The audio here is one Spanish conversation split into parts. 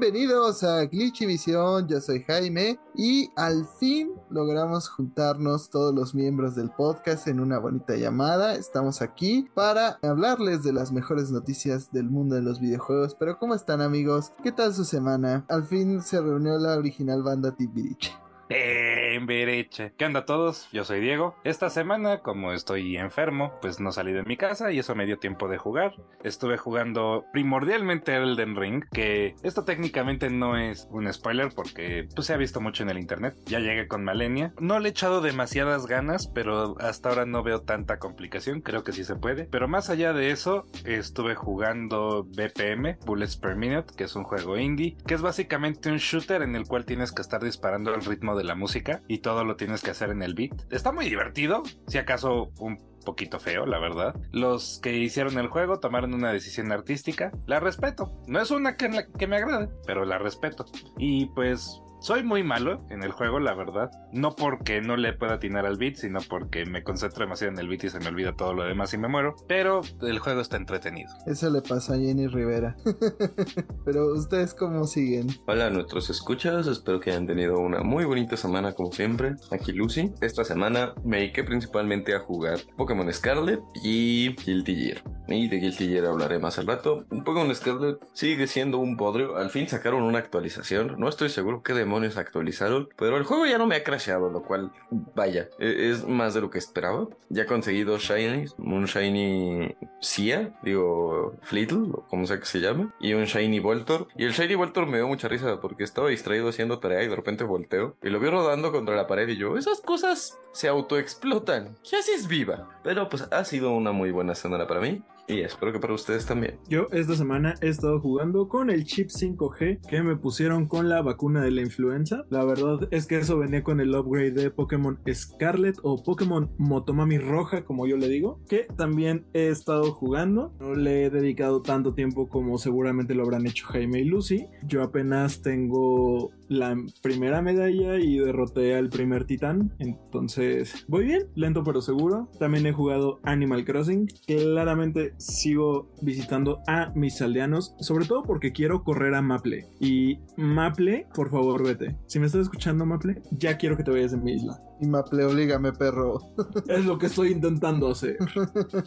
bienvenidos a Glitchivisión, yo soy Jaime y al fin logramos juntarnos todos los miembros del podcast en una bonita llamada. Estamos aquí para hablarles de las mejores noticias del mundo de los videojuegos. Pero ¿cómo están amigos? ¿Qué tal su semana? Al fin se reunió la original banda Tibiriche. En Bereche. ¿Qué onda todos? Yo soy Diego. Esta semana, como estoy enfermo, pues no salí de mi casa y eso me dio tiempo de jugar. Estuve jugando primordialmente Elden Ring, que esto técnicamente no es un spoiler porque pues, se ha visto mucho en el internet. Ya llegué con Malenia. No le he echado demasiadas ganas, pero hasta ahora no veo tanta complicación. Creo que sí se puede. Pero más allá de eso, estuve jugando BPM, Bullets Per Minute, que es un juego indie, que es básicamente un shooter en el cual tienes que estar disparando al ritmo de de la música y todo lo tienes que hacer en el beat. Está muy divertido, si acaso un poquito feo, la verdad. Los que hicieron el juego tomaron una decisión artística, la respeto. No es una que, que me agrade, pero la respeto. Y pues soy muy malo en el juego, la verdad. No porque no le pueda atinar al beat, sino porque me concentro demasiado en el beat y se me olvida todo lo demás y me muero. Pero el juego está entretenido. Eso le pasa a Jenny Rivera. Pero ustedes cómo siguen? Hola a nuestros escuchas, espero que hayan tenido una muy bonita semana como siempre. Aquí Lucy. Esta semana me dediqué principalmente a jugar Pokémon Scarlet y Guilty Gear. Y de Guilty Gear hablaré más al rato. Pokémon Scarlet sigue siendo un podrio. Al fin sacaron una actualización. No estoy seguro qué demonios actualizaron. Pero el juego ya no me ha crasheado, lo cual, vaya, e-, es más de lo que esperaba. Ya he conseguido Shiny, un Shiny Cia, digo Fleetle, o como sea que se llame, y un Shiny Voltor. Y el Shiny Voltor me dio mucha risa porque estaba distraído haciendo tarea y de repente volteo y lo vi rodando contra la pared y yo, esas cosas se autoexplotan. ¿Qué haces viva? Pero pues ha sido una muy buena semana para mí. Y espero que para ustedes también. Yo esta semana he estado jugando con el chip 5G que me pusieron con la vacuna de la influenza. La verdad es que eso venía con el upgrade de Pokémon Scarlet o Pokémon Motomami Roja, como yo le digo, que también he estado jugando. No le he dedicado tanto tiempo como seguramente lo habrán hecho Jaime y Lucy. Yo apenas tengo la primera medalla y derroté al primer titán. Entonces, voy bien, lento pero seguro. También he jugado Animal Crossing. Claramente sigo visitando a mis aldeanos, sobre todo porque quiero correr a Maple. Y Maple, por favor, vete. Si me estás escuchando, Maple, ya quiero que te vayas de mi isla. Y Maple, oblígame, perro. Es lo que estoy intentando hacer.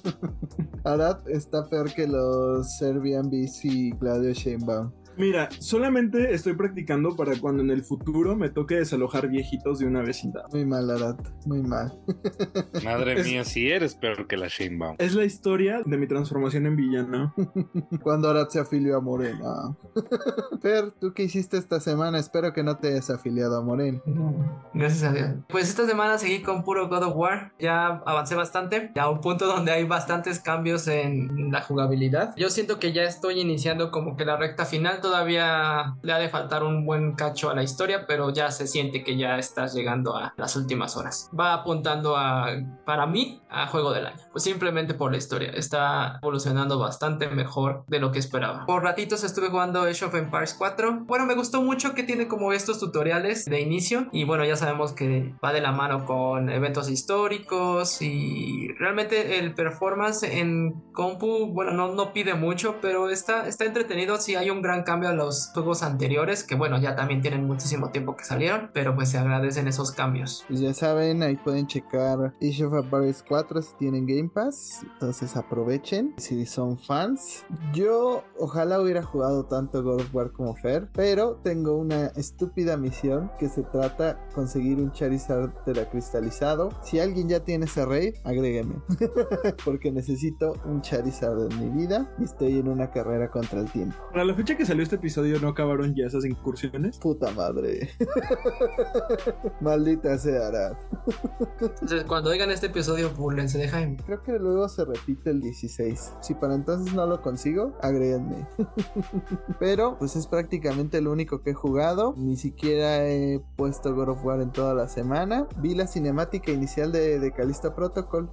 Arad está peor que los BC y Claudio Sheinbaum. Mira, solamente estoy practicando para cuando en el futuro me toque desalojar viejitos de una vecindad. Muy mal, Arad, muy mal. Madre Es- mía, si eres peor que la Shanebaum. Es la historia de mi transformación en villano. Cuando Arad se afilió a Morena. Fer, ¿tú qué hiciste esta semana? Espero que no te hayas afiliado a Morena. Gracias a Dios. Pues esta semana seguí con puro God of War. Ya avancé bastante. Ya a un punto donde hay bastantes cambios en la jugabilidad. Yo siento que ya estoy iniciando como que la recta final. Todavía le ha de faltar un buen cacho a la historia, pero ya se siente que ya estás llegando a las últimas horas. Va apuntando a, para mí, a juego del año. Pues simplemente por la historia. Está evolucionando bastante mejor de lo que esperaba. Por ratitos estuve jugando Age of Empires 4. Bueno, me gustó mucho que tiene como estos tutoriales de inicio. Y bueno, ya sabemos que va de la mano con eventos históricos. Y realmente el performance en compu, bueno, no, no pide mucho, pero está, está entretenido. Sí hay un gran cambio a los juegos anteriores, que bueno, ya también tienen muchísimo tiempo que salieron, pero pues se agradecen esos cambios. Pues ya saben, ahí pueden checar Age of Empires 4 si tienen Game Pass. Entonces aprovechen si son fans. Yo ojalá hubiera jugado tanto God of War como Fer, pero tengo una estúpida misión que se trata conseguir un Charizard teracristalizado. Si alguien ya tiene ese raid, agrégueme. Porque necesito un Charizard en mi vida y estoy en una carrera contra el tiempo. Para la fecha que salió este episodio, ¿no acabaron ya esas incursiones? Puta madre. Maldita sea Arad. Entonces, cuando oigan este episodio, burlense de Jaime. Creo que luego se repite el 16. Si para entonces no lo consigo, agréguenme. Pero, pues es prácticamente lo único que he jugado. Ni siquiera he puesto God of War en toda la semana. Vi la cinemática inicial de, de Callisto Protocol.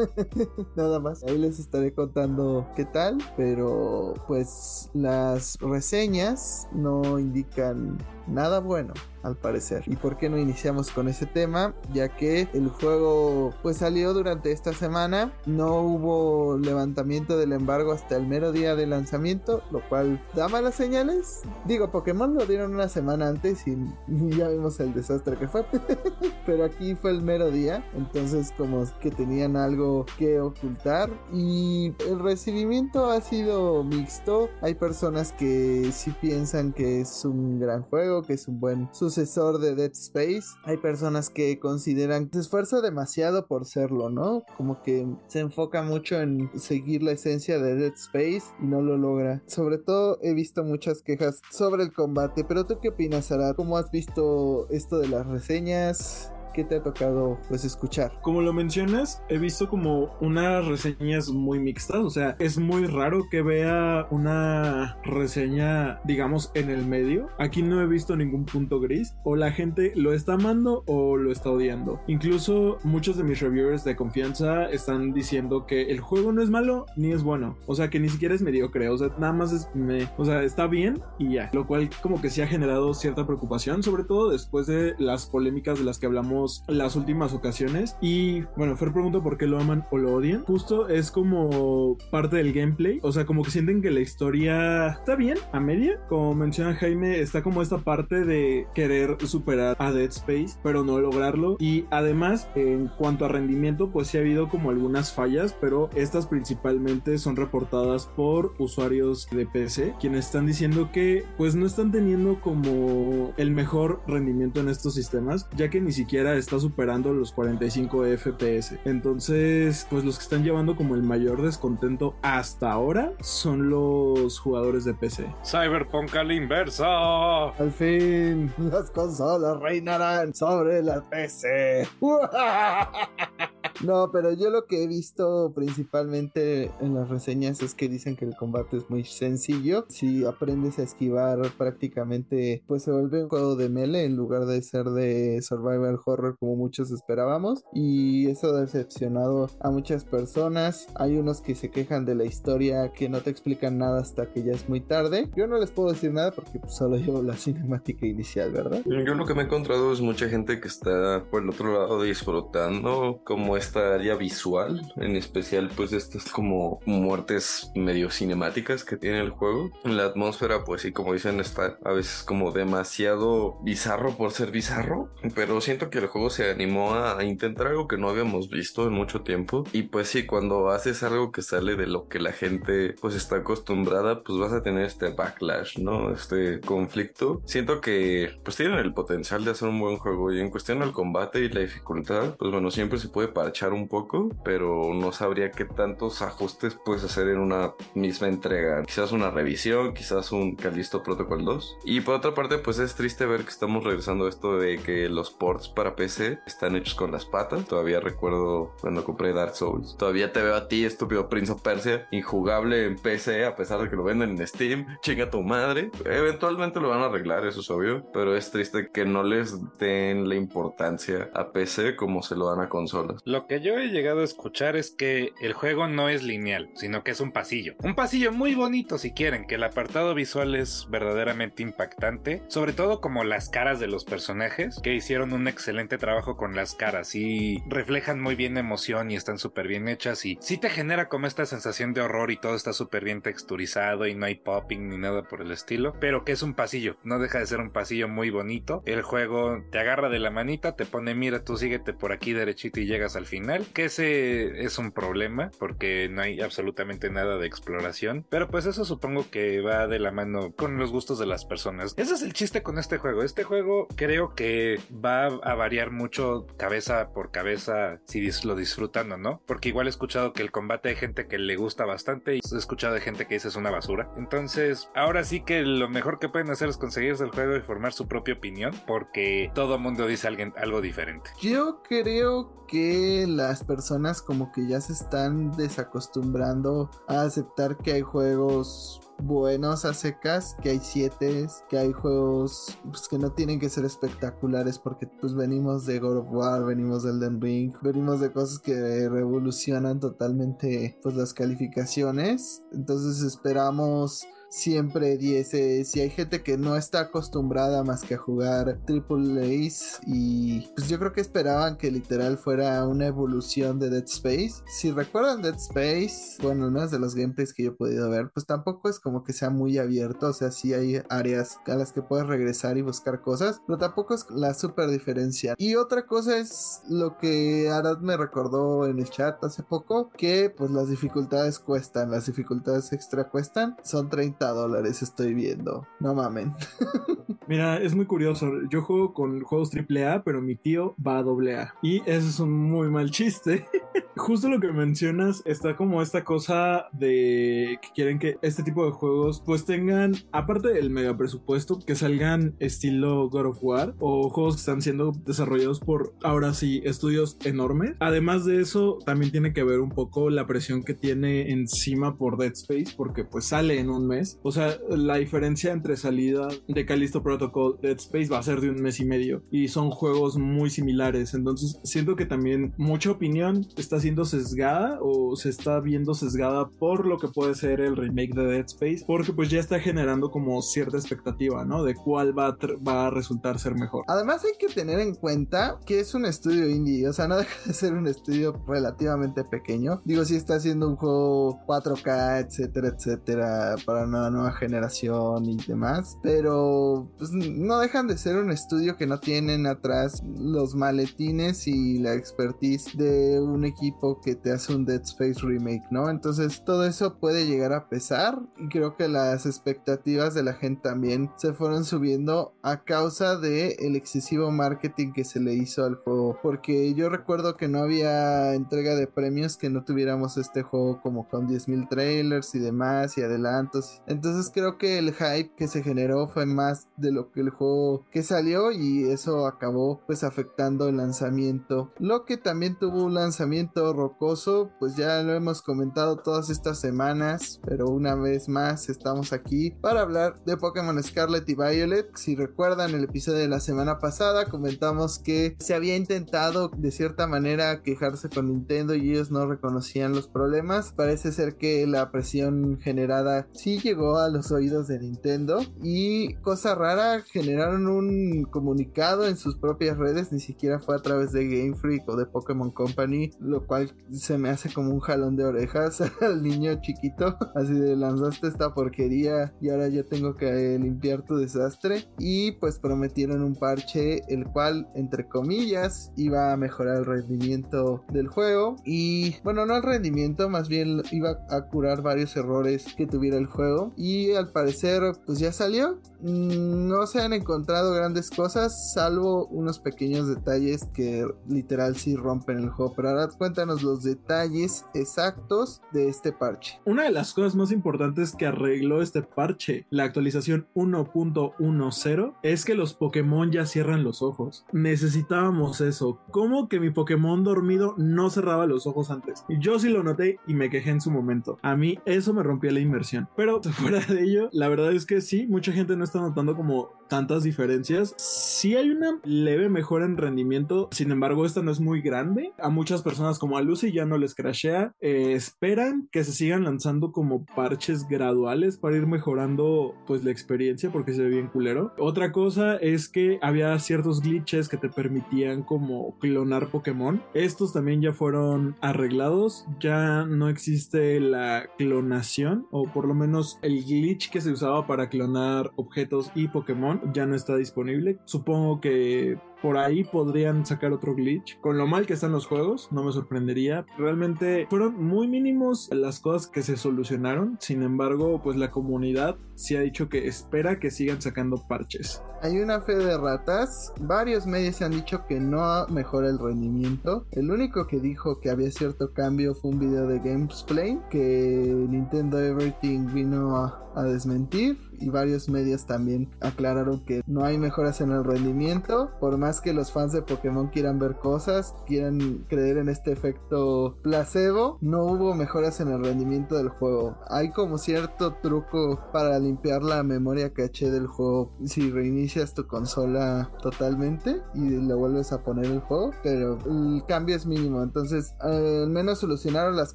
Nada más. Ahí les estaré contando qué tal. Pero, pues las reseñas no indican nada bueno al parecer. ¿Y por qué no iniciamos con ese tema? Ya que el juego pues salió durante esta semana, no hubo levantamiento del embargo hasta el mero día de lanzamiento, lo cual da malas señales. Digo, Pokémon lo dieron una semana antes y ya vimos el desastre que fue. Pero aquí fue el mero día, entonces como que tenían algo que ocultar y el recibimiento ha sido mixto. Hay personas que sí piensan que es un gran juego, que es un buen sucesor de Dead Space. Hay personas que consideran que se esfuerza demasiado por serlo, ¿no? Como que se enfoca mucho en seguir la esencia de Dead Space y no lo logra. Sobre todo he visto muchas quejas sobre el combate, pero ¿tú qué opinas, Sara? ¿Cómo has visto esto de las reseñas? ¿Qué te ha tocado pues escuchar? Como lo mencionas, he visto como unas reseñas muy mixtas, o sea, es muy raro que vea una reseña, digamos, en el medio. Aquí no he visto ningún punto gris, o la gente lo está amando o lo está odiando. Incluso muchos de mis reviewers de confianza están diciendo que el juego no es malo ni es bueno, o sea, que ni siquiera es mediocre, o sea, nada más es, me, o sea, está bien y ya, lo cual como que sí ha generado cierta preocupación, sobre todo después de las polémicas de las que hablamos las últimas ocasiones. Y bueno, Fer pregunta por qué lo aman o lo odian. Justo es como parte del gameplay. O sea, como que sienten que la historia está bien, a media. Como menciona Jaime, está como esta parte de querer superar a Dead Space, pero no lograrlo. Y además, en cuanto a rendimiento, pues sí ha habido como algunas fallas, pero estas principalmente son reportadas por usuarios de PC, quienes están diciendo que pues no están teniendo como el mejor rendimiento en estos sistemas, ya que ni siquiera está superando los 45 FPS. Entonces, pues los que están llevando como el mayor descontento hasta ahora son los jugadores de PC. Cyberpunk al inversa. Al fin, las consolas reinarán sobre la PC. No, pero yo lo que he visto principalmente en las reseñas es que dicen que el combate es muy sencillo. Si aprendes a esquivar prácticamente, pues se vuelve un juego de melee en lugar de ser de survival horror como muchos esperábamos. Y eso ha decepcionado a muchas personas. Hay unos que se quejan de la historia que no te explican nada hasta que ya es muy tarde. Yo no les puedo decir nada porque pues, solo llevo la cinemática inicial, ¿verdad? Yo lo que me he encontrado es mucha gente que está por el otro lado disfrutando como es esta área visual, en especial pues estas como muertes medio cinemáticas que tiene el juego. La atmósfera pues sí como dicen está a veces como demasiado bizarro por ser bizarro, pero siento que el juego se animó a intentar algo que no habíamos visto en mucho tiempo y pues sí cuando haces algo que sale de lo que la gente pues está acostumbrada pues vas a tener este backlash, ¿no? Este conflicto. Siento que pues tienen el potencial de hacer un buen juego y en cuestión del combate y la dificultad pues bueno siempre se puede parchar un poco, pero no sabría qué tantos ajustes puedes hacer en una misma entrega. Quizás una revisión, quizás un Callisto Protocol 2. Y por otra parte, pues es triste ver que estamos regresando a esto de que los ports para PC están hechos con las patas. Todavía recuerdo cuando compré Dark Souls. Todavía te veo a ti, estúpido Prince of Persia, injugable en PC a pesar de que lo venden en Steam. Chinga tu madre. Eventualmente lo van a arreglar, eso es obvio, pero es triste que no les den la importancia a PC como se lo dan a consolas. Lo que yo he llegado a escuchar es que el juego no es lineal, sino que es un pasillo. Un pasillo muy bonito si quieren, que el apartado visual es verdaderamente impactante, sobre todo como las caras de los personajes, que hicieron un excelente trabajo con las caras y reflejan muy bien emoción y están súper bien hechas y sí te genera como esta sensación de horror y todo está súper bien texturizado y no hay popping ni nada por el estilo, pero que es un pasillo, no deja de ser un pasillo muy bonito. El juego te agarra de la manita, te pone mira tú síguete por aquí derechito y llegas al final que ese es un problema porque no hay absolutamente nada de exploración, pero pues eso supongo que va de la mano con los gustos de las personas. Ese es el chiste con este juego. Este juego creo que va a variar mucho cabeza por cabeza si lo disfrutan o no, porque igual he escuchado que el combate hay gente que le gusta bastante y he escuchado de gente que dice es una basura. Entonces, ahora sí que lo mejor que pueden hacer es conseguirse el juego y formar su propia opinión, porque todo mundo dice alguien, algo diferente. Yo creo que las personas como que ya se están desacostumbrando a aceptar que hay juegos buenos a secas, que hay siete, que hay juegos pues, que no tienen que ser espectaculares porque pues venimos de God of War, venimos del Elden Ring, venimos de cosas que revolucionan totalmente pues las calificaciones. Entonces esperamos siempre diese, si hay gente que no está acostumbrada más que a jugar Triple A's y pues yo creo que esperaban que literal fuera una evolución de Dead Space. Si recuerdan Dead Space, bueno, al menos de los gameplays que yo he podido ver, pues tampoco es como que sea muy abierto, o sea, sí hay áreas a las que puedes regresar y buscar cosas, pero tampoco es la super diferencia. Y otra cosa es lo que Arad me recordó en el chat hace poco, que pues las dificultades cuestan, las dificultades extra cuestan, son 30 dólares, estoy viendo, no mamen. Mira, es muy curioso. Yo juego con juegos AAA, pero mi tío va a AA. Y ese es un muy mal chiste. Justo lo que mencionas está como esta cosa de que quieren que este tipo de juegos pues tengan, aparte del mega presupuesto, que salgan estilo God of War o juegos que están siendo desarrollados por ahora sí estudios enormes. Además de eso, también tiene que ver un poco la presión que tiene encima por Dead Space, porque pues sale en un mes. O sea, la diferencia entre salida de Callisto Protocol, Dead Space va a ser de un mes y medio y son juegos muy similares. Entonces siento que también mucha opinión está siendo sesgada o se está viendo sesgada por lo que puede ser el remake de Dead Space, porque pues ya está generando como cierta expectativa, ¿no? De cuál va a, va a resultar ser mejor. Además hay que tener en cuenta que es un estudio indie, o sea, no deja de ser un estudio relativamente pequeño. Digo, si está haciendo un juego 4K, etcétera, etcétera, para una nueva generación y demás, pero pues, no dejan de ser un estudio que no tienen atrás los maletines y la expertise de un equipo que te hace un Dead Space remake, ¿no? Entonces todo eso puede llegar a pesar y creo que las expectativas de la gente también se fueron subiendo a causa de el excesivo marketing que se le hizo al juego, porque yo recuerdo que no había entrega de premios que no tuviéramos este juego como con 10.000 trailers y demás y adelantos. Entonces creo que el hype que se generó fue más de lo que el juego que salió y eso acabó pues afectando el lanzamiento. Lo que también tuvo un lanzamiento rocoso, pues ya lo hemos comentado todas estas semanas, pero una vez más estamos aquí para hablar de Pokémon Scarlet y Violet. Si recuerdan el episodio de la semana pasada, comentamos que se había intentado de cierta manera quejarse con Nintendo y ellos no reconocían los problemas. Parece ser que la presión generada sí llegó a los oídos de Nintendo y cosa rara, generaron un comunicado en sus propias redes, ni siquiera fue a través de Game Freak o de Pokémon Company, lo cual se me hace como un jalón de orejas al niño chiquito, así de lanzaste esta porquería y ahora yo tengo que limpiar tu desastre y pues prometieron un parche el cual entre comillas iba a mejorar el rendimiento del juego y bueno no el rendimiento más bien iba a curar varios errores que tuviera el juego y al parecer pues ya salió no se han encontrado grandes cosas salvo unos pequeños detalles que literal sí rompen el juego pero ahora cuéntanos los detalles exactos de este parche una de las cosas más importantes que arregló este parche la actualización 1.10 es que los Pokémon ya cierran los ojos necesitábamos eso ¿cómo que mi Pokémon dormido no cerraba los ojos antes? Yo sí lo noté y me quejé en su momento. A mí eso me rompió la inversión. Pero fuera de ello, la verdad es que sí, mucha gente no está notando como tantas diferencias. Sí hay una leve mejora en rendimiento, sin embargo esta no es muy grande. A muchas personas como a Lucy ya no les crashea. Eh, esperan que se sigan lanzando como parches graduales para ir mejorando pues la experiencia porque se ve bien culero. Otra cosa es que había ciertos glitches que te permitían como clonar Pokémon. Estos también ya fueron arreglados. Ya no existe la clonación o por lo menos el glitch que se usaba para clonar objetos y Pokémon ya no está disponible. Supongo que por ahí podrían sacar otro glitch. Con lo mal que están los juegos, no me sorprendería. Realmente fueron muy mínimos las cosas que se solucionaron. Sin embargo, pues la comunidad sí ha dicho que espera que sigan sacando parches. Hay una fe de ratas. Varios medios han dicho que no mejora el rendimiento. El único que dijo que había cierto cambio fue un video de Gamesplay que Nintendo Everything vino a, a desmentir y varios medios también aclararon que no hay mejoras en el rendimiento por más que los fans de Pokémon quieran ver cosas quieran creer en este efecto placebo no hubo mejoras en el rendimiento del juego. Hay como cierto truco para limpiar la memoria caché del juego si reinicias tu consola totalmente y le vuelves a poner el juego pero el cambio es mínimo. Entonces al menos solucionaron las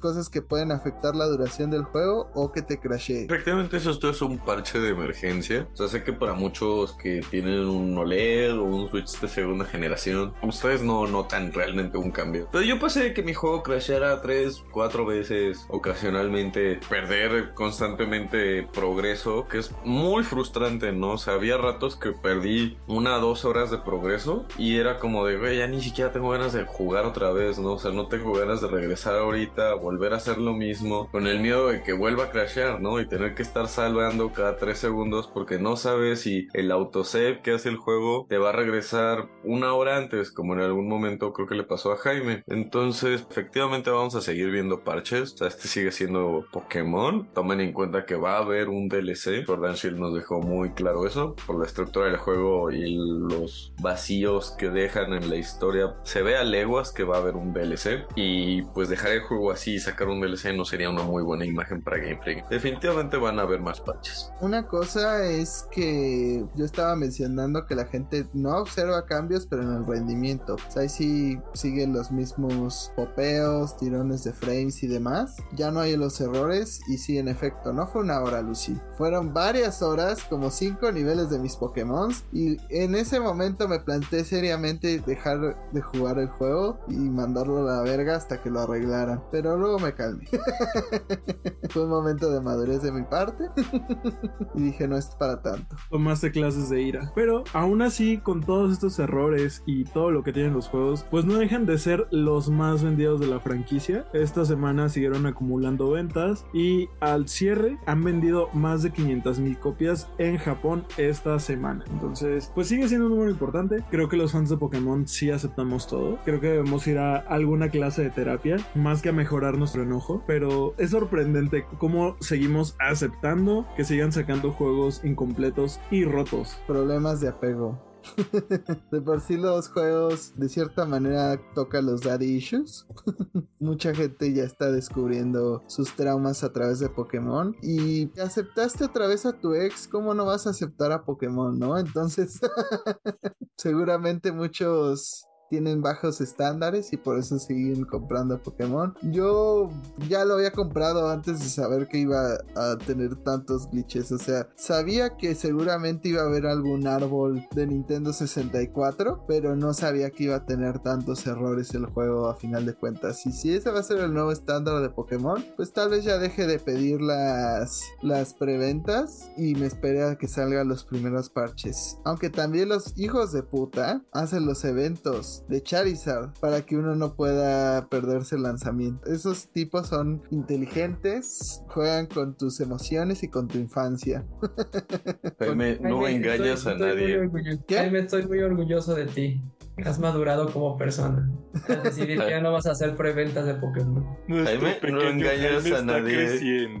cosas que pueden afectar la duración del juego o que te crashee. Efectivamente eso es un parche de emergencia. O sea, sé que para muchos que tienen un OLED o un Switch de segunda generación, ustedes no notan realmente un cambio. Pero yo pasé que mi juego crashara tres, cuatro veces ocasionalmente, perder constantemente progreso, que es muy frustrante, ¿no? O sea, había ratos que perdí una o dos horas de progreso y era como de, güey, ya ni siquiera tengo ganas de jugar otra vez, ¿no? O sea, no tengo ganas de regresar ahorita, volver a hacer lo mismo, con el miedo de que vuelva a crashear, ¿no? Y tener que estar salvando cada tres segundos porque no sabes si el autosave que hace el juego te va a regresar una hora antes, como en algún momento creo que le pasó a Jaime. Entonces, efectivamente vamos a seguir viendo parches. O sea, este sigue siendo Pokémon. Tomen en cuenta que va a haber un DLC. Jordan Shield nos dejó muy claro eso. Por la estructura del juego y los vacíos que dejan en la historia. Se ve a leguas que va a haber un DLC. Y pues dejar el juego así y sacar un DLC no sería una muy buena imagen para Game Freak. Definitivamente van a haber más parches. Una cosa es que yo estaba mencionando que la gente no observa cambios, pero en el rendimiento. O sea, ahí sí siguen los mismos popeos, tirones de frames y demás. Ya no hay los errores. Y sí, en efecto, no fue una hora, Lucy. Fueron varias horas, como cinco niveles de mis Pokémon. Y en ese momento me planteé seriamente dejar de jugar el juego y mandarlo a la verga hasta que lo arreglaran. Pero luego me calmé. fue un momento de madurez de mi parte. y dije, no es para tanto. Tomaste clases de ira. Pero aún así, con todos estos errores y todo lo que tienen los juegos, pues no dejan de ser los más vendidos de la franquicia. Esta semana siguieron acumulando ventas y al cierre han vendido más de 500 mil copias en Japón esta semana. Entonces, pues sigue siendo un número importante. Creo que los fans de Pokémon sí aceptamos todo. Creo que debemos ir a alguna clase de terapia, más que a mejorar nuestro enojo. Pero es sorprendente cómo seguimos aceptando que sigan sacando juegos incompletos y rotos. Problemas de apego. de por sí los juegos de cierta manera tocan los daddy issues. Mucha gente ya está descubriendo sus traumas a través de Pokémon. Y aceptaste otra vez a tu ex, ¿cómo no vas a aceptar a Pokémon, no? Entonces, seguramente muchos tienen bajos estándares y por eso siguen comprando Pokémon. Yo ya lo había comprado antes de saber que iba a tener tantos glitches. O sea, sabía que seguramente iba a haber algún árbol de Nintendo 64, pero no sabía que iba a tener tantos errores el juego a final de cuentas. Y si ese va a ser el nuevo estándar de Pokémon, pues tal vez ya deje de pedir las, las preventas y me espere a que salgan los primeros parches. Aunque también los hijos de puta hacen los eventos de Charizard para que uno no pueda perderse el lanzamiento. Esos tipos son inteligentes, juegan con tus emociones y con tu infancia. Jaime, no engañas a nadie. Jaime, estoy muy orgulloso de ti. Has madurado como persona. Al decidir que ya no vas a hacer preventas de Pokémon. Jaime, no engañas a nadie.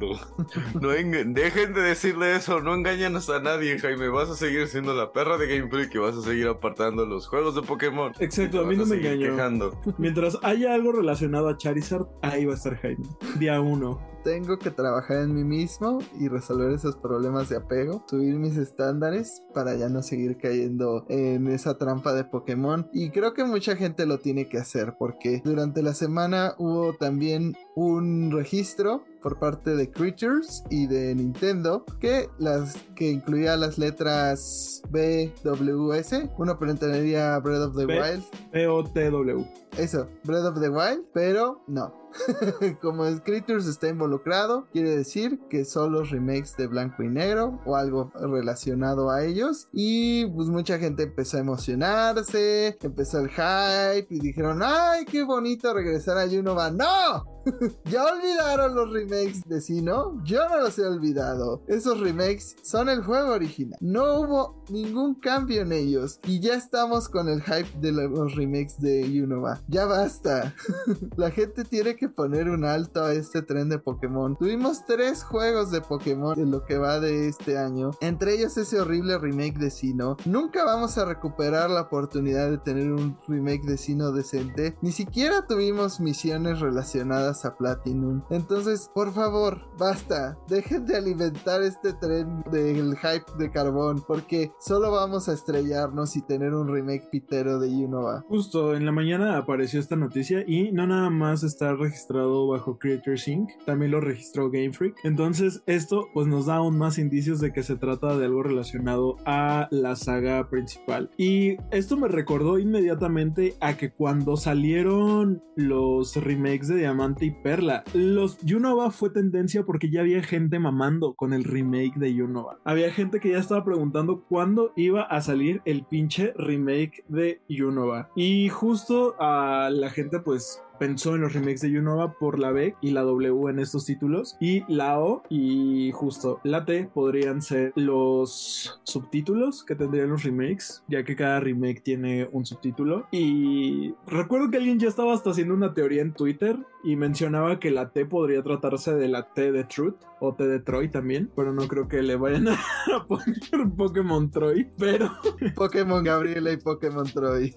No Dejen de decirle eso, no engañas a nadie, Jaime. Vas a seguir siendo la perra de Game Freak y vas a seguir apartando los juegos de Pokémon. Exacto, a mí no me engañó. Mientras haya algo relacionado a Charizard, ahí va a estar Jaime. Día uno tengo que trabajar en mí mismo y resolver esos problemas de apego, subir mis estándares para ya no seguir cayendo en esa trampa de Pokémon. Y creo que mucha gente lo tiene que hacer porque durante la semana hubo también un registro por parte de Creatures y de Nintendo que las que incluía las letras B, W, S. Uno pretendería Breath of the Wild. B O T W. Eso, Breath of the Wild, pero no. Como Creatures está involucrado, quiere decir que son los remakes de blanco y negro o algo relacionado a ellos. Y pues mucha gente empezó a emocionarse, empezó el hype y dijeron, ay, qué bonito regresar a Unova. ¡No! ¿Ya olvidaron los remakes de Sino? Yo no los he olvidado. Esos remakes son el juego original. No hubo ningún cambio en ellos. Y ya estamos con el hype de los remakes de Unova. Ya basta. La gente tiene que poner un alto a este tren de Pokémon. Tuvimos tres juegos de Pokémon en lo que va de este año. Entre ellos ese horrible remake de Sino. Nunca vamos a recuperar la oportunidad de tener un remake de Sino decente. Ni siquiera tuvimos misiones relacionadas a Platinum. Entonces, por favor, basta. Dejen de alimentar este tren del hype de carbón. Porque solo vamos a estrellarnos y tener un remake pitero de Unova. Justo en la mañana apareció esta noticia y no nada más está registrado registrado bajo Creators Inc. También lo registró Game Freak. Entonces, esto pues nos da aún más indicios de que se trata de algo relacionado a la saga principal. Y esto me recordó inmediatamente a que cuando salieron los remakes de Diamante y Perla, los Yunova fue tendencia porque ya había gente mamando con el remake de Yunova. Había gente que ya estaba preguntando cuándo iba a salir el pinche remake de Yunova. Y justo a la gente pues pensó en los remakes de Unova por la B y la W en estos títulos. Y la O y justo la T podrían ser los subtítulos que tendrían los remakes ya que cada remake tiene un subtítulo. Y recuerdo que alguien ya estaba hasta haciendo una teoría en Twitter y mencionaba que la T podría tratarse de la T de Truth o T de Troy también, pero no creo que le vayan a poner Pokémon Troy, pero Pokémon Gabriela y Pokémon Troy.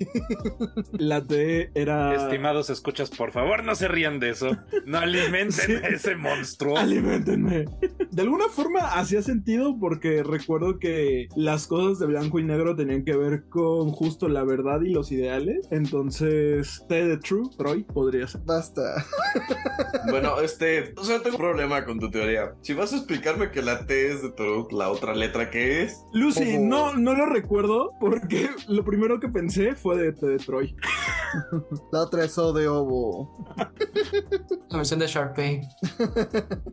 la T era Estimados escuchas, por favor, no se rían de eso. No alimenten Sí. a ese monstruo. Alimentenme. De alguna forma hacía sentido porque recuerdo que las cosas de blanco y negro tenían que ver con justo la verdad y los ideales. Entonces, T de True, Troy, podría ser. Basta. Bueno, este, o sea, tengo un problema con tu teoría. Si vas a explicarme que la T es de Truth, la otra letra que es, Lucy, no, no lo recuerdo porque lo primero que pensé fue de T de Troy. La otra es O de Ovo. La versión de Sharpay.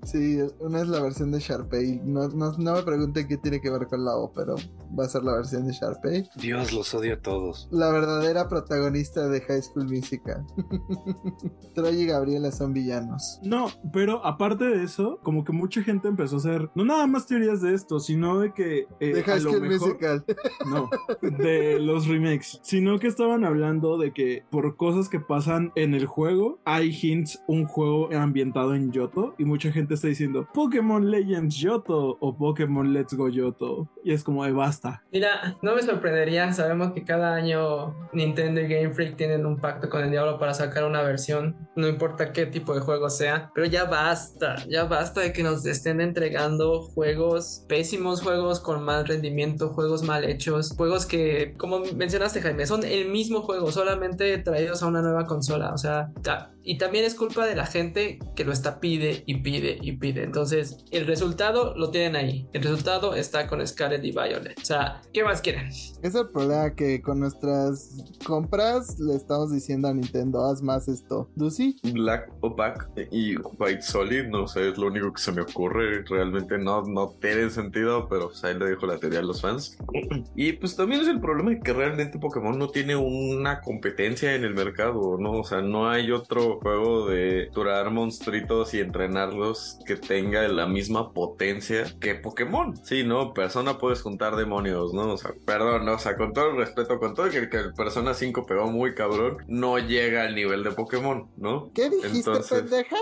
Sí, una es la versión de Sharpay. No, no, no me pregunten qué tiene que ver con la O, pero va a ser la versión de Sharpay. Dios, los odio a todos. La verdadera protagonista de High School Musical. Troy y Gabriela son villanos. No, pero aparte de eso, como que mucha gente empezó a hacer no nada más teorías de esto, sino de que eh, De a High lo School mejor- Musical. No, de los remakes, sino que estaban hablando de que por cosas que pasan en el juego, hay hints, un juego ambientado en Yoto, y mucha gente está diciendo Pokémon Legends Yoto o Pokémon Let's Go Yoto, y es como de basta. Mira, no me sorprendería, sabemos que cada año Nintendo y Game Freak tienen un pacto con el diablo para sacar una versión, no importa qué tipo de juego sea, pero ya basta, ya basta de que nos estén entregando juegos pésimos, juegos con mal rendimiento, juegos mal hechos, juegos que, como mencionaste Jaime, son el mismo juego, solamente traídos a una nueva consola, o sea, ta- y también es culpa de la gente que lo está pide y pide y pide, entonces el resultado lo tienen ahí, el resultado está con Scarlet y Violet, o sea, ¿qué más quieren? Es el problema que con nuestras compras le estamos diciendo a Nintendo, haz más esto. ¿Lucy? Black Opaque y White Solid, no sé, es lo único que se me ocurre. Realmente no, no tiene sentido, pero pues ahí le dejo la teoría a los fans. Y pues también es el problema de que realmente Pokémon no tiene una competencia en el mercado, ¿no? O sea, no hay otro juego de durar monstruitos y entrenarlos que tenga la misma potencia que Pokémon. Sí, ¿no? Persona puedes juntar demonios, ¿no? O sea, perdón, ¿no? o sea, con todo el respeto, con todo que, que el Persona 5 pegó muy cabrón, no llega al nivel de Pokémon, ¿no? ¿Qué dijiste, Entonces- pendeja?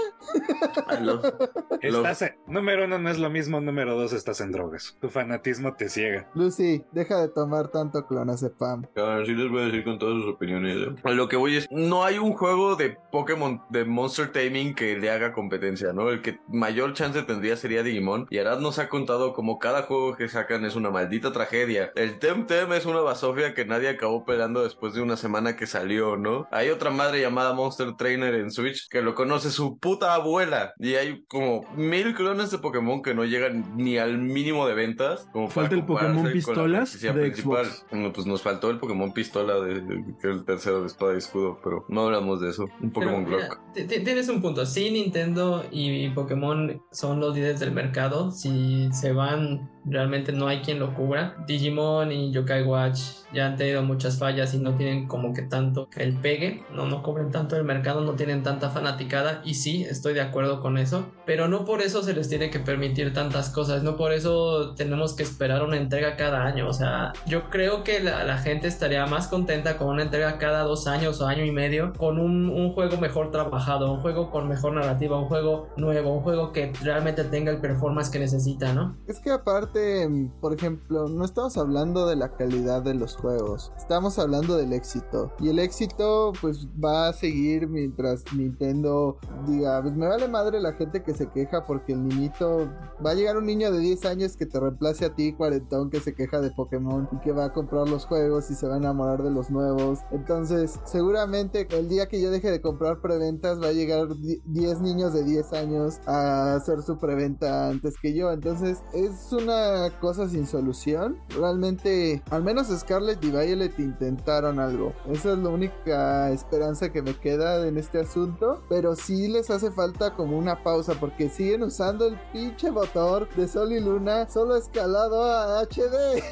Lo- lo- Estás número uno no es lo mismo, número dos estás en drogas. Tu fanatismo te ciega. Lucy, deja de tomar tanto clonazepam. Ver, sí les voy a decir con todas sus opiniones. ¿eh? A Lo que voy es, no hay un juego de Pokémon, de Monster Taming que le haga competencia, ¿no? El que mayor chance tendría sería Digimon. Y Arad nos ha contado como cada juego que sacan es una maldita tragedia. El Temtem es una basofia que nadie acabó pelando después de una semana que salió, ¿no? Hay otra madre llamada Monster Trainer en Switch que lo conoce su puta abuela. Y hay como mil clones de Pokémon que no llegan ni al mínimo de ventas. Como Falta el Pokémon Pistolas de principal. Xbox. No, pues nos faltó el Pokémon Pistola, de, de- que es el tercero de Espada y Escudo, pero no hablamos de eso. Un Pokémon Glock. ti- ti- Tienes un punto. Sí, Nintendo y Pokémon son los líderes del mercado. Si se van, realmente no hay quien lo cubra. Digimon y Yokai Watch ya han tenido muchas fallas y no tienen como que tanto el pegue. No, no cubren tanto el mercado, no tienen tanta fanaticada. Y sí, estoy de acuerdo con eso. Pero no por eso se les tiene que permitir tantas cosas. No por eso tenemos que esperar una entrega cada año. O sea, yo creo que la, gente estaría más contenta con una entrega cada dos años o año y medio. Con un, un juego mejor trabajado, un juego con mejor narrativa, un juego nuevo, un juego que realmente tenga el performance que necesita, ¿no? Es que aparte mm, por ejemplo, no estamos hablando de la calidad de los juegos, estamos hablando del éxito. Y el éxito, pues, va a seguir mientras Nintendo diga, pues me vale madre la gente que se queja porque el niñito, va a llegar un niño de 10 años que te reemplace a ti, cuarentón, que se queja de Pokémon y que va a comprar los juegos y se va a enamorar de los nuevos. Entonces, seguramente el día que yo deje de comprar preventas, va a llegar 10 niños de 10 años a hacer su preventa antes que yo. Entonces, es una cosa sin solución. Realmente, al menos Scarlett y Violet intentaron algo. Esa es la única esperanza que me queda en este asunto. Pero sí les hace falta como una pausa porque siguen usando el pinche motor de Sol y Luna solo escalado a HD.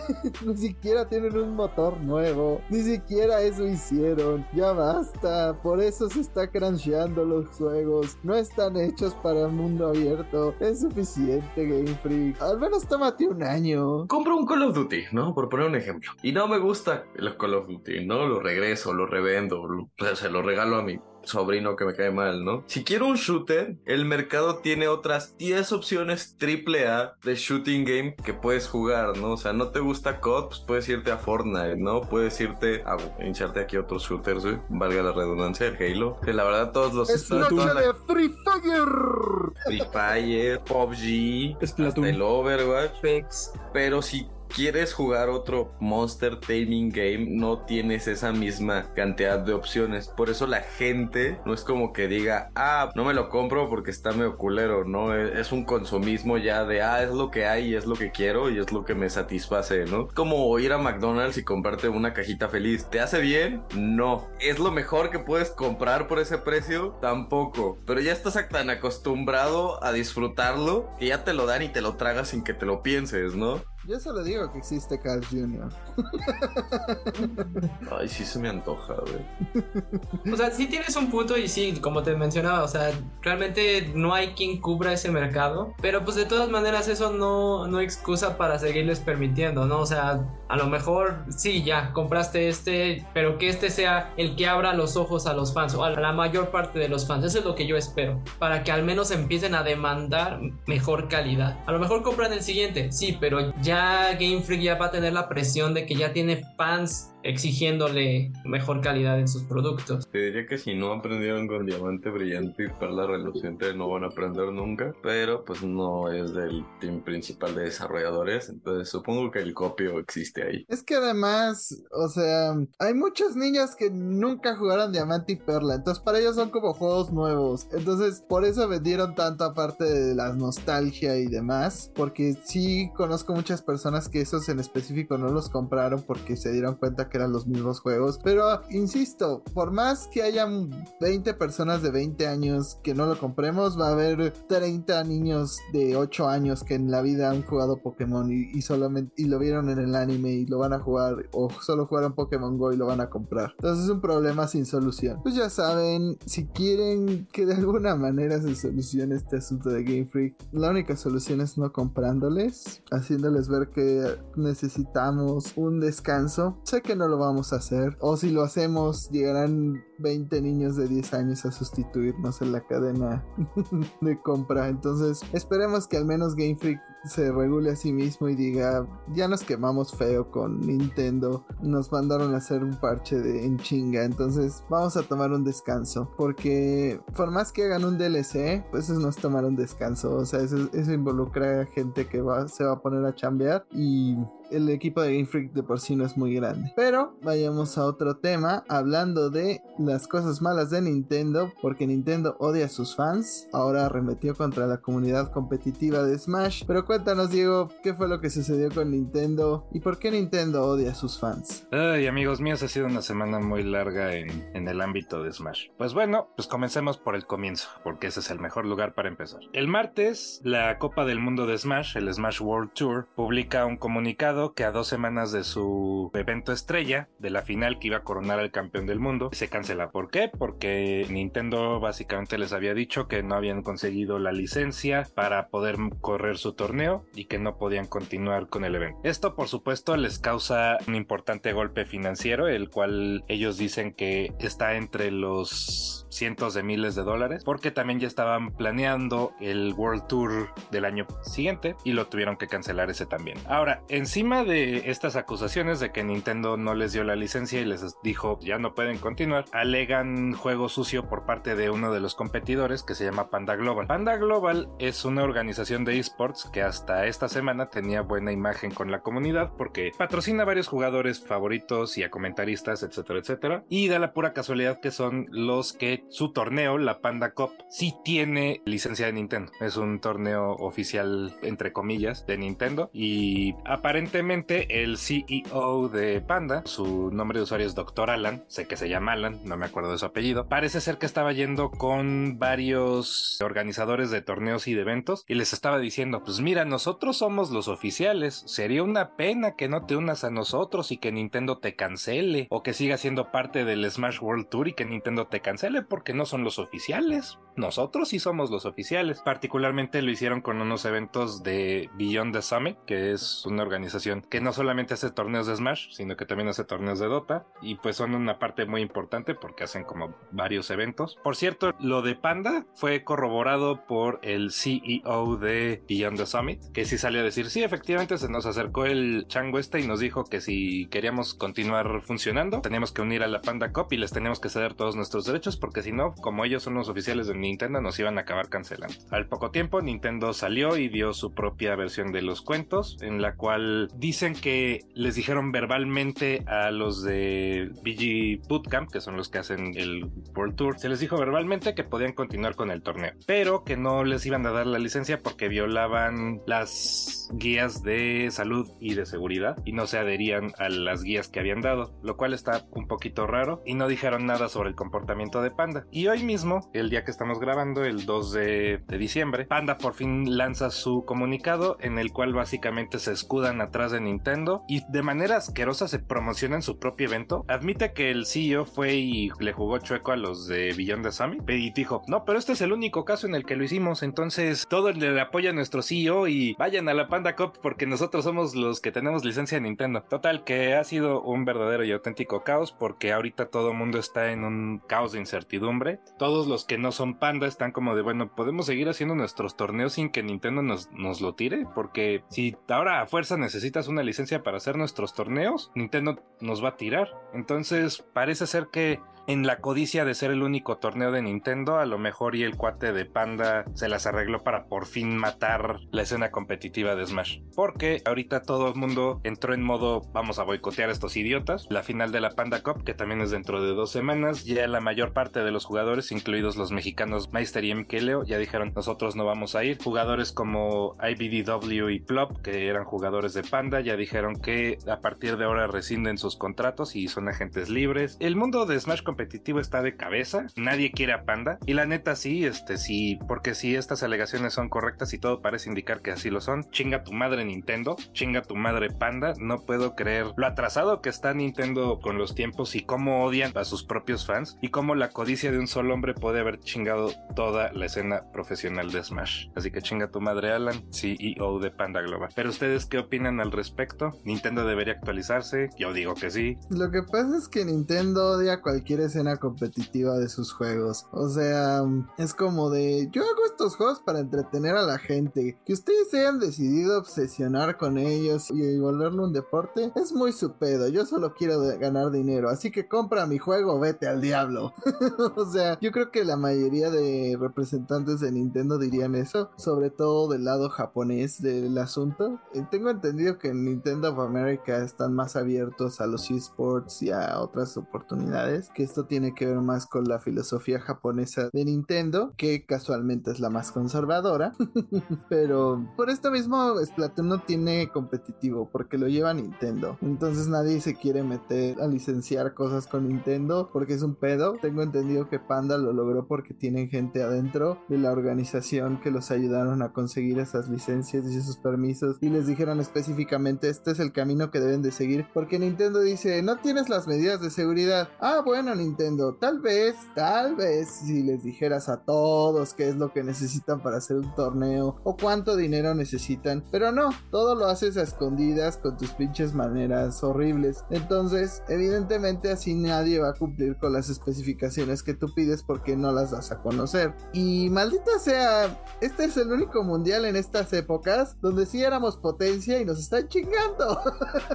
Ni siquiera tienen un motor nuevo. Ni siquiera eso hicieron. Ya basta. Por eso se está cruncheando los juegos. No están hechos para el mundo abierto. Es suficiente, Game Freak. Al menos tómate un año. Compro un Call of Duty, ¿no? Por poner un ejemplo. Y no me gusta el Call of Duty, ¿no? Lo regreso, lo revendo, se lo regalo a mi sobrino que me cae mal, ¿no? Si quiero un shooter, el mercado tiene otras 10 opciones triple A de shooting game que puedes jugar, ¿no? O sea, no te gusta COD, pues puedes irte a Fortnite, ¿no? Puedes irte a hincharte aquí otros shooters, ¿sí? valga la redundancia, el Halo. Que la verdad todos los... Es noche de Free Fire. Free Fire, PUBG, hasta el Overwatch. Pero si quieres jugar otro Monster Taming Game, no tienes esa misma cantidad de opciones. Por eso la gente no es como que diga, ah, no me lo compro porque está medio culero, ¿no? Es un consumismo ya de, ah, es lo que hay y es lo que quiero y es lo que me satisface, ¿no? Como ir a McDonald's y comprarte una cajita feliz. ¿Te hace bien? No. ¿Es lo mejor que puedes comprar por ese precio? Tampoco. Pero ya estás tan acostumbrado a disfrutarlo que ya te lo dan y te lo tragas sin que te lo pienses, ¿no? Yo solo digo que existe Carl Jr. Ay, sí se me antoja, güey. O sea, sí tienes un punto y sí, como te mencionaba, o sea, realmente no hay quien cubra ese mercado, pero pues de todas maneras eso no, no excusa para seguirles permitiendo, ¿no? O sea, a lo mejor sí, ya compraste este, pero que este sea el que abra los ojos a los fans o a la mayor parte de los fans. Eso es lo que yo espero, para que al menos empiecen a demandar mejor calidad. A lo mejor compran el siguiente, sí, pero ya ya Game Freak ya va a tener la presión de que ya tiene fans exigiéndole mejor calidad en sus productos. Te diría que si no aprendieron con diamante brillante y perla reluciente no van a aprender nunca, pero pues no es del team principal de desarrolladores, entonces supongo que el copio existe ahí. Es que además, o sea, hay muchos niños que nunca jugaron diamante y perla, entonces para ellos son como juegos nuevos, entonces por eso vendieron tanto aparte de la nostalgia y demás, porque sí conozco muchas personas que esos en específico no los compraron porque se dieron cuenta que eran los mismos juegos. Pero insisto, por más que hayan 20 personas de 20 años que no lo compremos, va a haber 30 niños de 8 años que en la vida han jugado Pokémon y, solamente y lo vieron en el anime y lo van a jugar o solo jugaron Pokémon Go y lo van a comprar. Entonces es un problema sin solución. Pues ya saben, si quieren que de alguna manera se solucione este asunto de Game Freak, la única solución es no comprándoles, haciéndoles ver que necesitamos un descanso. Sé que no lo vamos a hacer. O si lo hacemos, llegarán 20 niños de 10 años a sustituirnos en la cadena de compra. Entonces, esperemos que al menos Game Freak se regule a sí mismo y diga, ya nos quemamos feo con Nintendo, nos mandaron a hacer un parche de en chinga, entonces vamos a tomar un descanso, porque por más que hagan un DLC, pues eso no es tomar un descanso, o sea, eso, eso involucra a gente que va, se va a poner a chambear y el equipo de Game Freak de por sí no es muy grande. Pero vayamos a otro tema, hablando de las cosas malas de Nintendo, porque Nintendo odia a sus fans, ahora arremetió contra la comunidad competitiva de Smash. Pero cuéntanos, Diego, ¿qué fue lo que sucedió con Nintendo y por qué Nintendo odia a sus fans? Ay, amigos míos, ha sido una semana muy larga en, en el ámbito de Smash. Pues bueno, pues comencemos por el comienzo, porque ese es el mejor lugar para empezar. El martes, la Copa del Mundo de Smash, el Smash World Tour, publica un comunicado que a dos semanas de su evento estrella, de la final que iba a coronar al campeón del mundo, se cancela. ¿Por qué? Porque Nintendo básicamente les había dicho que no habían conseguido la licencia para poder correr su torneo y que no podían continuar con el evento. Esto por supuesto les causa un importante golpe financiero, el cual ellos dicen que está entre los cientos de miles de dólares, porque también ya estaban planeando el World Tour del año siguiente y lo tuvieron que cancelar ese también. Ahora, encima de estas acusaciones de que Nintendo no les dio la licencia y les dijo ya no pueden continuar, alegan juego sucio por parte de uno de los competidores que se llama Panda Global. Panda Global es una organización de esports que hasta esta semana tenía buena imagen con la comunidad porque patrocina a varios jugadores favoritos y a comentaristas, etcétera, etcétera. Y da la pura casualidad que son los que su torneo, la Panda Cup, sí tiene licencia de Nintendo. Es un torneo oficial, entre comillas, de Nintendo. Y aparentemente el CEO de Panda, su nombre de usuario es Dr. Alan, sé que se llama Alan, no me acuerdo de su apellido, parece ser que estaba yendo con varios organizadores de torneos y de eventos y les estaba diciendo, pues mira, nosotros somos los oficiales, sería una pena que no te unas a nosotros y que Nintendo te cancele o que siga siendo parte del Smash World Tour y que Nintendo te cancele porque no son los oficiales. Nosotros sí somos los oficiales. Particularmente lo hicieron con unos eventos de Beyond the Summit, que es una organización que no solamente hace torneos de Smash, sino que también hace torneos de Dota. Y pues son una parte muy importante porque hacen como varios eventos. Por cierto, lo de Panda fue corroborado por el CEO de Beyond the Summit, que sí salió a decir, sí, efectivamente se nos acercó el chango este y nos dijo que si queríamos continuar funcionando, teníamos que unir a la Panda Cup y les teníamos que ceder todos nuestros derechos porque si no, como ellos son los oficiales de Nintendo, nos iban a acabar cancelando. Al poco tiempo, Nintendo salió y dio su propia versión de los cuentos, en la cual dicen que les dijeron verbalmente a los de BG Bootcamp, que son los que hacen el World Tour, se les dijo verbalmente que podían continuar con el torneo, pero que no les iban a dar la licencia porque violaban las guías de salud y de seguridad y no se adherían a las guías que habían dado, lo cual está un poquito raro y no dijeron nada sobre el comportamiento de Panda. Y hoy mismo, el día que estamos grabando, el 2 de, de diciembre, Panda por fin lanza su comunicado en el cual básicamente se escudan atrás de Nintendo y de manera asquerosa se promocionan su propio evento. Admite que el CEO fue y le jugó chueco a los de Beyond the Summit y dijo, no, pero este es el único caso en el que lo hicimos, entonces todo le apoya a nuestro CEO y vayan a la Panda Cup porque nosotros somos los que tenemos licencia de Nintendo. Total, que ha sido un verdadero y auténtico caos porque ahorita todo el mundo está en un caos de incertidumbre. Todos los que no son Panda están como de, bueno, podemos seguir haciendo nuestros torneos sin que Nintendo nos, nos lo tire porque si ahora a fuerza necesitas una licencia para hacer nuestros torneos, Nintendo nos va a tirar. Entonces parece ser que en la codicia de ser el único torneo de Nintendo, a lo mejor y el cuate de Panda se las arregló para por fin matar la escena competitiva de Smash. Porque ahorita todo el mundo entró en modo vamos a boicotear a estos idiotas. La final de la Panda Cup, que también es dentro de dos semanas, ya la mayor parte de los jugadores, incluidos los mexicanos Meister y MKLeo, ya dijeron nosotros no vamos a ir. Jugadores como IBDW y Plop, que eran jugadores de Panda, ya dijeron que a partir de ahora rescinden sus contratos y son agentes libres. El mundo de Smash competitivo está de cabeza, nadie quiere a Panda y la neta sí, este sí, porque si estas alegaciones son correctas y todo parece indicar que así lo son, chinga tu madre Nintendo, chinga tu madre Panda, no puedo creer lo atrasado que está Nintendo con los tiempos y cómo odian a sus propios fans y cómo la codicia de un solo hombre puede haber chingado toda la escena profesional de Smash. Así que chinga tu madre Alan, CEO de Panda Global. Pero ustedes qué opinan al respecto? ¿Nintendo debería actualizarse? Yo digo que sí. Lo que pasa es que Nintendo odia cualquier escena competitiva de sus juegos. O sea, es como de, yo hago estos juegos para entretener a la gente. Que ustedes se hayan decidido obsesionar con ellos y volverlo un deporte, es muy su pedo. Yo solo quiero ganar dinero. Así que compra mi juego, vete al diablo. o sea, yo creo que la mayoría de representantes de Nintendo dirían eso. Sobre todo del lado japonés del asunto. Eh, tengo entendido que en Nintendo of America están más abiertos a los esports y a otras oportunidades que esto tiene que ver más con la filosofía japonesa de Nintendo, que casualmente es la más conservadora. Pero por esto mismo Splatoon no tiene competitivo, porque lo lleva Nintendo. Entonces nadie se quiere meter a licenciar cosas con Nintendo, porque es un pedo. Tengo entendido que Panda lo logró porque tienen gente adentro de la organización que los ayudaron a conseguir esas licencias y esos permisos y les dijeron específicamente este es el camino que deben de seguir porque Nintendo dice no tienes las medidas de seguridad. Ah, bueno Nintendo, tal vez, tal vez si les dijeras a todos qué es lo que necesitan para hacer un torneo o cuánto dinero necesitan, pero no, todo lo haces a escondidas con tus pinches maneras horribles. Entonces, evidentemente así nadie va a cumplir con las especificaciones que tú pides porque no las das a conocer. Y maldita sea, este es el único mundial en estas épocas donde sí éramos potencia y nos están chingando.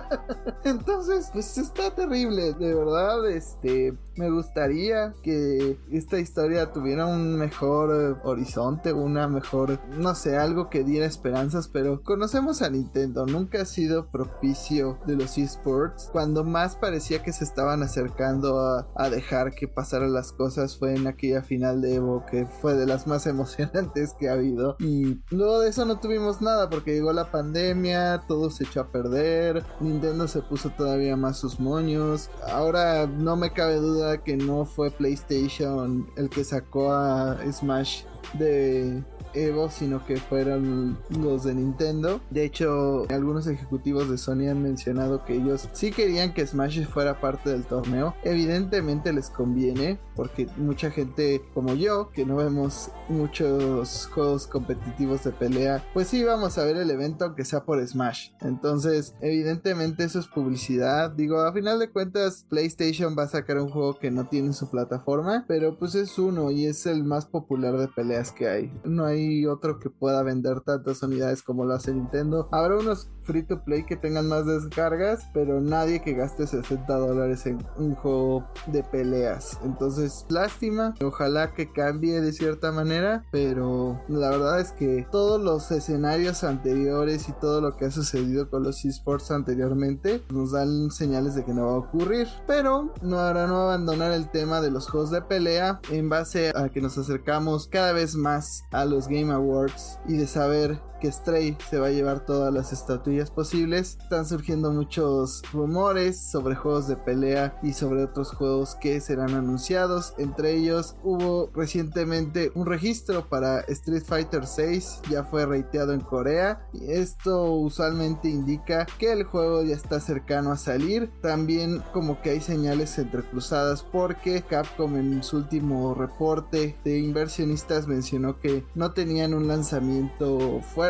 Entonces, pues está terrible, de verdad, este, me gustaría que esta historia tuviera un mejor eh, horizonte, una mejor, no sé, algo que diera esperanzas, pero conocemos a Nintendo, nunca ha sido propicio de los esports. Cuando más parecía que se estaban acercando a, a dejar que pasaran las cosas fue en aquella final de Evo, que fue de las más emocionantes que ha habido. Y luego de eso no tuvimos nada porque llegó la pandemia, todo se echó a perder, Nintendo se puso todavía más sus moños. Ahora no me cabe duda que no fue PlayStation el que sacó a Smash de Evo, sino que fueron los de Nintendo. De hecho, algunos ejecutivos de Sony han mencionado que ellos sí querían que Smash fuera parte del torneo. Evidentemente les conviene, porque mucha gente como yo, que no vemos muchos juegos competitivos de pelea, pues sí vamos a ver el evento aunque sea por Smash. Entonces, evidentemente eso es publicidad. Digo, a final de cuentas, PlayStation va a sacar un juego que no tiene su plataforma, pero pues es uno y es el más popular de peleas que hay. No hay otro que pueda vender tantas unidades como lo hace Nintendo. Habrá unos free to play que tengan más descargas, pero nadie que gaste 60 dólares en un juego de peleas. Entonces, lástima. Ojalá que cambie de cierta manera, pero la verdad es que todos los escenarios anteriores y todo lo que ha sucedido con los esports anteriormente nos dan señales de que no va a ocurrir. Pero no hará no abandonar el tema de los juegos de pelea en base a que nos acercamos cada vez más a los Game Awards y de saber que Stray se va a llevar todas las estatuillas posibles. Están surgiendo muchos rumores sobre juegos de pelea y sobre otros juegos que serán anunciados. Entre ellos hubo recientemente un registro para Street Fighter 6, ya fue reiteado en Corea. Y esto usualmente indica que el juego ya está cercano a salir. También como que hay señales entrecruzadas porque Capcom en su último reporte de inversionistas mencionó que no tenían un lanzamiento fuerte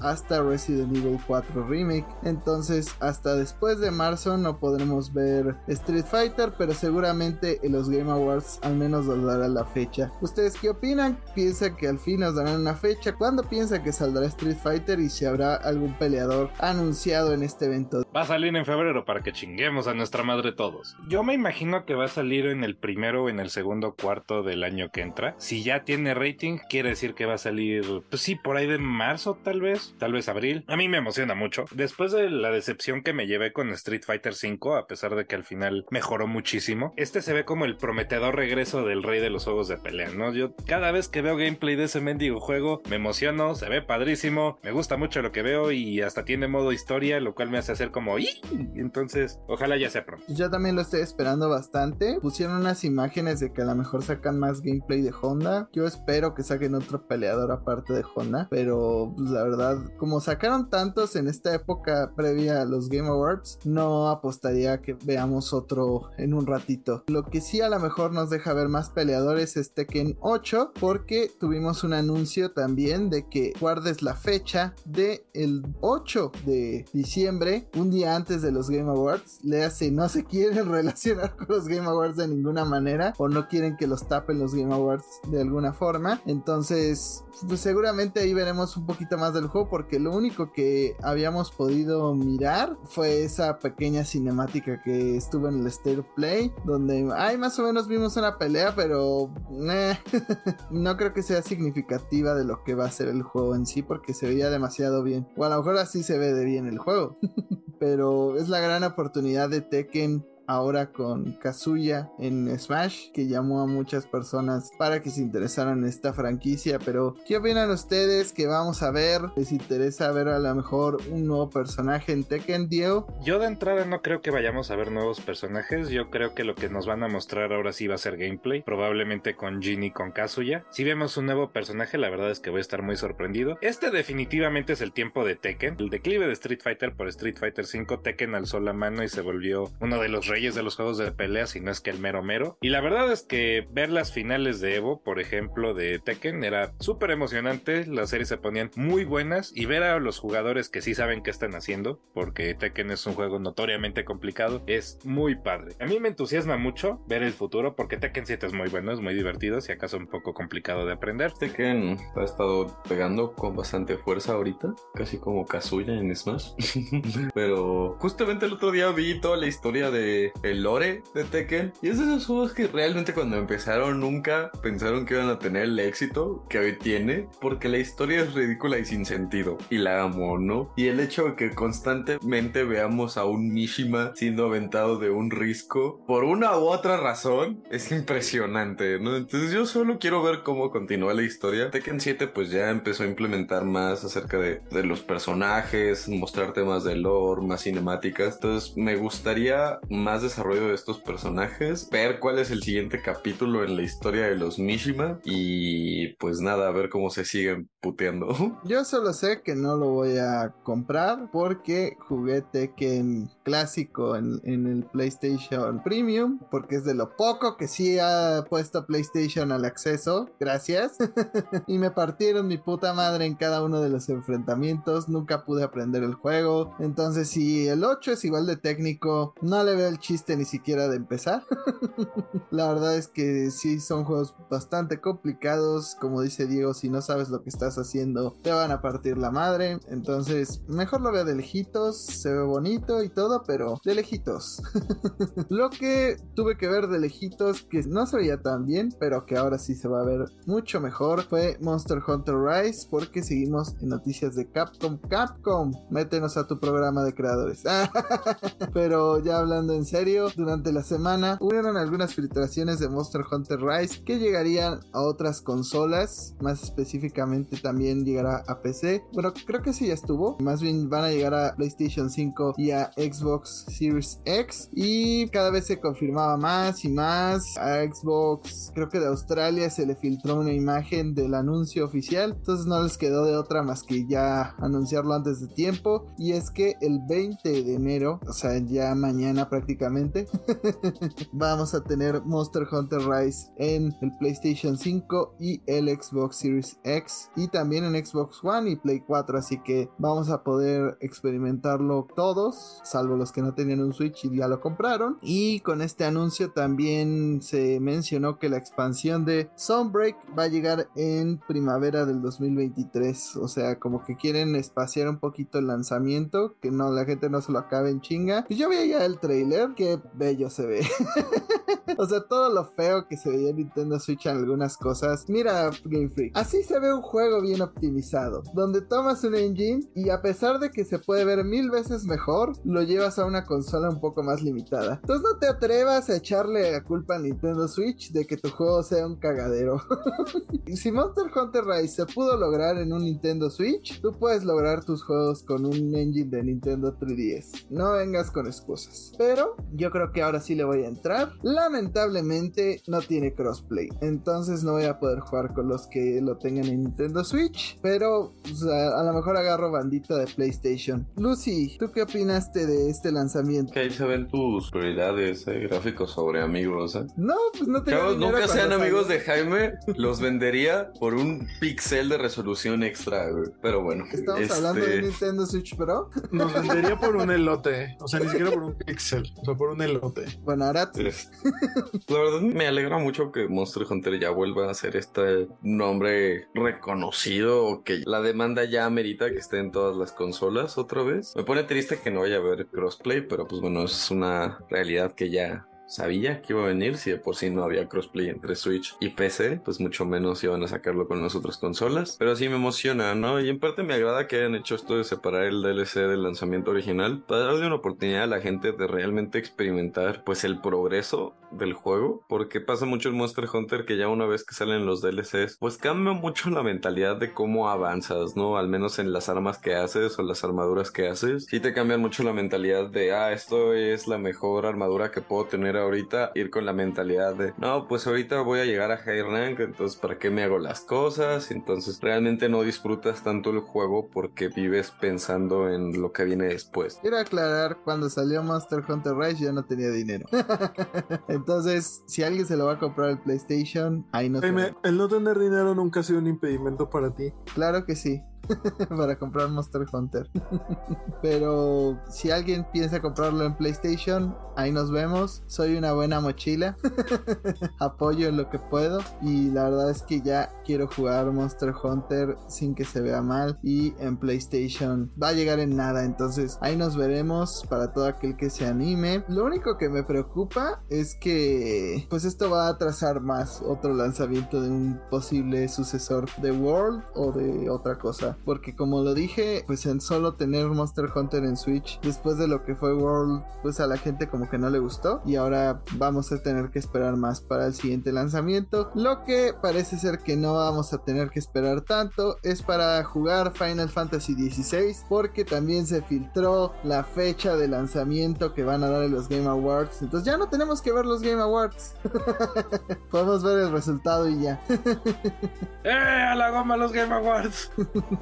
hasta Resident Evil 4 Remake. Entonces, hasta después de marzo no podremos ver Street Fighter, pero seguramente en los Game Awards al menos nos dará la fecha. ¿Ustedes qué opinan? ¿Piensan que al fin nos darán una fecha? ¿Cuándo piensan que saldrá Street Fighter y si habrá algún peleador anunciado en este evento? Va a salir en febrero para que chinguemos a nuestra madre todos. Yo me imagino que va a salir en el primero o en el segundo cuarto del año que entra. Si ya tiene rating, quiere decir que va a salir, pues sí, por ahí de marzo tal vez, tal vez abril. A mí me emociona mucho. Después de la decepción que me llevé con Street Fighter V, a pesar de que al final mejoró muchísimo, este se ve como el prometedor regreso del rey de los juegos de pelea, ¿no? Yo cada vez que veo gameplay de ese mendigo juego, me emociono, se ve padrísimo, me gusta mucho lo que veo y hasta tiene modo historia, lo cual me hace hacer como ¡Ih! Entonces, ojalá ya sea pronto. Yo también lo estoy esperando bastante. Pusieron unas imágenes de que a lo mejor sacan más gameplay de Honda. Yo espero que saquen otro peleador aparte de Honda, pero pues, la verdad, como sacaron tantos en esta época previa a los Game Awards, no apostaría que veamos otro en un ratito. Lo que sí a lo mejor nos deja ver más peleadores es Tekken 8, porque tuvimos un anuncio también de que guardes la fecha de el 8 de diciembre, un día antes de los Game Awards. Le hace, no se quieren relacionar con los Game Awards de ninguna manera, o no quieren que los tapen los Game Awards de alguna forma. Entonces, pues seguramente ahí veremos un poquito más del juego porque lo único que habíamos podido mirar fue esa pequeña cinemática que estuvo en el State Play donde ay más o menos vimos una pelea pero eh, no creo que sea significativa de lo que va a ser el juego en sí porque se veía demasiado bien. O a lo mejor así se ve de bien el juego pero es la gran oportunidad de Tekken ahora con Kazuya en Smash, que llamó a muchas personas para que se interesaran en esta franquicia. Pero, ¿qué opinan ustedes que vamos a ver? ¿Les interesa ver a lo mejor un nuevo personaje en Tekken, Diego? Yo de entrada no creo que vayamos a ver nuevos personajes. Yo creo que lo que nos van a mostrar ahora sí va a ser gameplay, probablemente con Jin y con Kazuya. Si vemos un nuevo personaje, la verdad es que voy a estar muy sorprendido. Este definitivamente es el tiempo de Tekken. El declive de Street Fighter por Street Fighter 5, Tekken alzó la mano y se volvió uno de los reyes de los juegos de pelea, si no es que el mero mero. Y la verdad es que ver las finales de Evo, por ejemplo, de Tekken, era súper emocionante. Las series se ponían muy buenas y ver a los jugadores que sí saben qué están haciendo, porque Tekken es un juego notoriamente complicado, es muy padre. A mí me entusiasma mucho ver el futuro, porque Tekken 7 es muy bueno, es muy divertido, si acaso un poco complicado de aprender. Tekken ha estado pegando con bastante fuerza ahorita, casi como Kazuya en Smash. Pero justamente el otro día vi toda la historia de el lore de Tekken y es de esos juegos que realmente cuando empezaron nunca pensaron que iban a tener el éxito que hoy tiene, porque la historia es ridícula y sin sentido y la amo, ¿no? Y el hecho de que constantemente veamos a un Mishima siendo aventado de un risco por una u otra razón es impresionante, ¿no? Entonces yo solo quiero ver cómo continúa la historia. Tekken 7 pues ya empezó a implementar más acerca de, de los personajes, mostrar temas de lore, más cinemáticas. Entonces me gustaría más desarrollo de estos personajes, ver cuál es el siguiente capítulo en la historia de los Mishima y pues nada, a ver cómo se siguen puteando. Yo solo sé que no lo voy a comprar porque jugué Tekken clásico en, en el PlayStation Premium, porque es de lo poco que sí ha puesto PlayStation al acceso, gracias. y me partieron mi puta madre en cada uno de los enfrentamientos, nunca pude aprender el juego. Entonces si el 8 es igual de técnico, no le veo el chiste ni siquiera de empezar. La verdad es que sí son juegos bastante complicados, como dice Diego, si no sabes lo que estás haciendo, te van a partir la madre. Entonces, mejor lo veo de lejitos, se ve bonito y todo, pero de lejitos. lo que tuve que ver de lejitos, que no se veía tan bien, pero que ahora sí se va a ver mucho mejor, fue Monster Hunter Rise, porque seguimos en noticias de Capcom. Capcom, métenos a tu programa de creadores. pero ya hablando en serio, durante la semana hubieron algunas filtraciones de Monster Hunter Rise que llegarían a otras consolas, más específicamente también llegará a PC. Bueno, creo que sí ya estuvo. Más bien van a llegar a PlayStation 5 y a Xbox Series X. Y cada vez se confirmaba más y más. A Xbox, creo que de Australia se le filtró una imagen del anuncio oficial. Entonces no les quedó de otra más que ya anunciarlo antes de tiempo. Y es que el 20 de enero, o sea, ya mañana prácticamente, vamos a tener Monster Hunter Rise en el PlayStation 5 y el Xbox Series X. Y también en Xbox One y Play 4. Así que vamos a poder experimentarlo todos, salvo los que no tenían un Switch y ya lo compraron. Y con este anuncio también se mencionó que la expansión de Sunbreak va a llegar en primavera del 2023. O sea, como que quieren espaciar un poquito el lanzamiento, que no la gente no se lo acabe en chinga. Pues yo vi ya el trailer, qué bello se ve. o sea, todo lo feo que se veía en Nintendo Switch en algunas cosas. Mira, Game Freak. Así se ve un juego bien optimizado, donde tomas un engine y a pesar de que se puede ver mil veces mejor, lo llevas a una consola un poco más limitada. Entonces no te atrevas a echarle la culpa a Nintendo Switch de que tu juego sea un cagadero. si Monster Hunter Rise se pudo lograr en un Nintendo Switch, tú puedes lograr tus juegos con un engine de Nintendo 3DS. No vengas con excusas. Pero yo creo que ahora sí le voy a entrar. Lamentablemente no tiene crossplay. Entonces no voy a poder jugar con los que lo tengan en Nintendo Switch. Pero a, a, lo mejor agarro bandita de PlayStation. Lucy, ¿tú qué opinaste de este lanzamiento? Que ahí se ven tus prioridades eh, gráficos sobre amigos. ¿eh? No, pues no te Chavos, nunca sean amigos de Jaime. Los vendería por un pixel de resolución extra. Pero bueno. ¿Estamos este... hablando de Nintendo Switch Pro? Nos vendería por un elote. O sea, ni siquiera por un pixel. Por un elote. Bueno, ahora. La verdad me alegra mucho que Monster Hunter ya vuelva a ser este nombre reconocido. Que la demanda ya amerita que esté en todas las consolas otra vez. Me pone triste que no vaya a haber crossplay, pero pues bueno, es una realidad que ya sabía que iba a venir, si de por sí no había crossplay entre Switch y PC, pues mucho menos iban a sacarlo con las otras consolas. Pero sí me emociona, ¿no? Y en parte me agrada que hayan hecho esto de separar el DLC del lanzamiento original para darle una oportunidad a la gente de realmente experimentar pues el progreso del juego, porque pasa mucho en Monster Hunter que ya una vez que salen los DLCs, pues cambia mucho la mentalidad de cómo avanzas, ¿no? Al menos en las armas que haces o las armaduras que haces, sí te cambian mucho la mentalidad de, ah, esto es la mejor armadura que puedo tener ahorita, ir con la mentalidad de, no, pues ahorita voy a llegar a high rank, entonces ¿para qué me hago las cosas? Entonces realmente no disfrutas tanto el juego porque vives pensando en lo que viene después. Quiero aclarar, cuando salió Monster Hunter Rise yo no tenía dinero. entonces, si alguien se lo va a comprar el PlayStation, ahí no Jaime, el no tener dinero nunca ha sido un impedimento para ti. Claro que sí. para comprar Monster Hunter. Pero si alguien piensa comprarlo en PlayStation, ahí nos vemos. Soy una buena mochila. Apoyo en lo que puedo. Y la verdad es que ya quiero jugar Monster Hunter sin que se vea mal. Y en PlayStation va a llegar en nada. Entonces ahí nos veremos para todo aquel que se anime. Lo único que me preocupa es que pues esto va a atrasar más otro lanzamiento de un posible sucesor de World o de otra cosa porque como lo dije, pues en solo tener Monster Hunter en Switch, después de lo que fue World, pues a la gente como que no le gustó y ahora vamos a tener que esperar más para el siguiente lanzamiento. Lo que parece ser que no vamos a tener que esperar tanto es para jugar Final Fantasy XVI, porque también se filtró la fecha de lanzamiento que van a dar en los Game Awards. Entonces ya no tenemos que ver los Game Awards. Podemos ver el resultado y ya. ¡Eh! A la goma los Game Awards.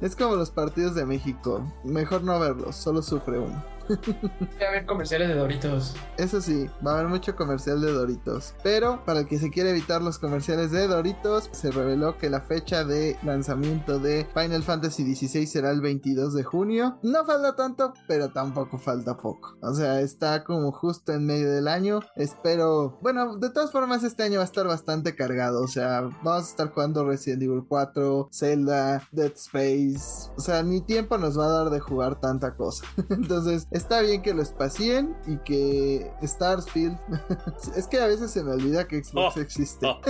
es como los partidos de México. Mejor no verlos, solo sufre uno. Va a haber comerciales de Doritos. Eso sí, va a haber mucho comercial de Doritos. Pero para el que se quiere evitar los comerciales de Doritos, se reveló que la fecha de lanzamiento de Final Fantasy XVI será el 22 de junio. No falta tanto, pero tampoco falta poco. O sea, está como justo en medio del año. Espero. Bueno, de todas formas, este año va a estar bastante cargado. O sea, vamos a estar jugando Resident Evil 4, Zelda, Dead Space. O sea, ni tiempo nos va a dar de jugar tanta cosa. Entonces, está bien que lo espacien y que Starsfield. es que a veces se me olvida que Xbox Oh, existe. oh.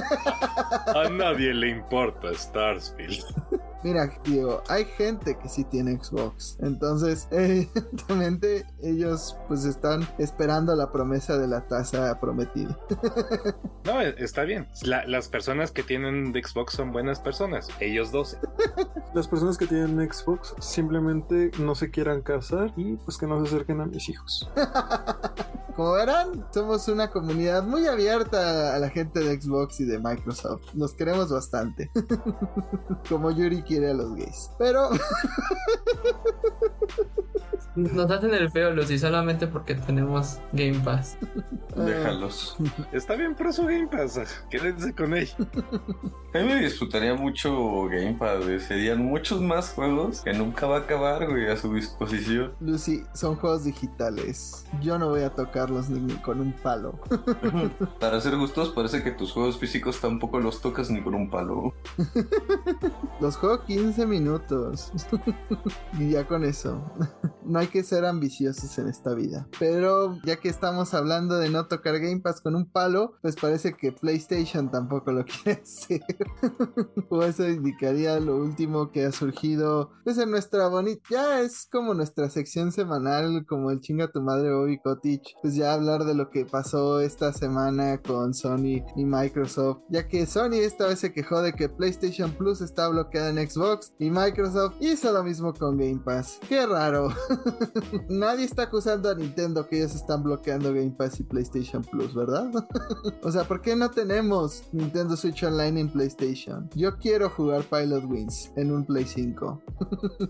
A nadie le importa Starsfield. Mira, Diego, hay gente que sí tiene Xbox. Entonces, evidentemente, ellos pues están esperando la promesa de la taza prometida. No, e- está bien. La- las personas que tienen de Xbox son buenas personas. Ellos 12. Las personas que tienen Xbox simplemente no se quieran casar y pues que no se acerquen a mis hijos. Como verán, somos una comunidad muy abierta a la gente de Xbox y de Microsoft. Nos queremos bastante. Como Yuri quiere a los gays. Pero Nos hacen el feo, Lucy, solamente porque tenemos Game Pass. Déjalos. Está bien por su Game Pass. Quédense con él. A mí me disfrutaría mucho Gamepad, güey. Serían muchos más juegos que nunca va a acabar, güey, a su disposición. Lucy, son juegos digitales. Yo no voy a tocarlos ni con un palo. Para ser justos, parece que tus juegos físicos tampoco los tocas ni con un palo. Los juego 15 minutos. y ya con eso. No hay que ser ambiciosos en esta vida. Pero ya que estamos hablando de no tocar Game Pass con un palo, pues parece que PlayStation tampoco lo quiere hacer. o eso indicaría lo último que ha surgido. Pues en nuestra bonita. Ya es como nuestra sección semanal, como el chinga tu madre Bobby Cottage. Pues ya hablar de lo que pasó esta semana con Sony y Microsoft. Ya que Sony esta vez se quejó de que PlayStation Plus está bloqueada en Xbox y Microsoft hizo lo mismo con Game Pass. Qué raro. Nadie está acusando a Nintendo que ellos están bloqueando Game Pass y PlayStation Plus, ¿verdad? o sea, ¿por qué no tenemos Nintendo Switch Online en PlayStation? Yo quiero jugar Pilot Wings en un Play 5.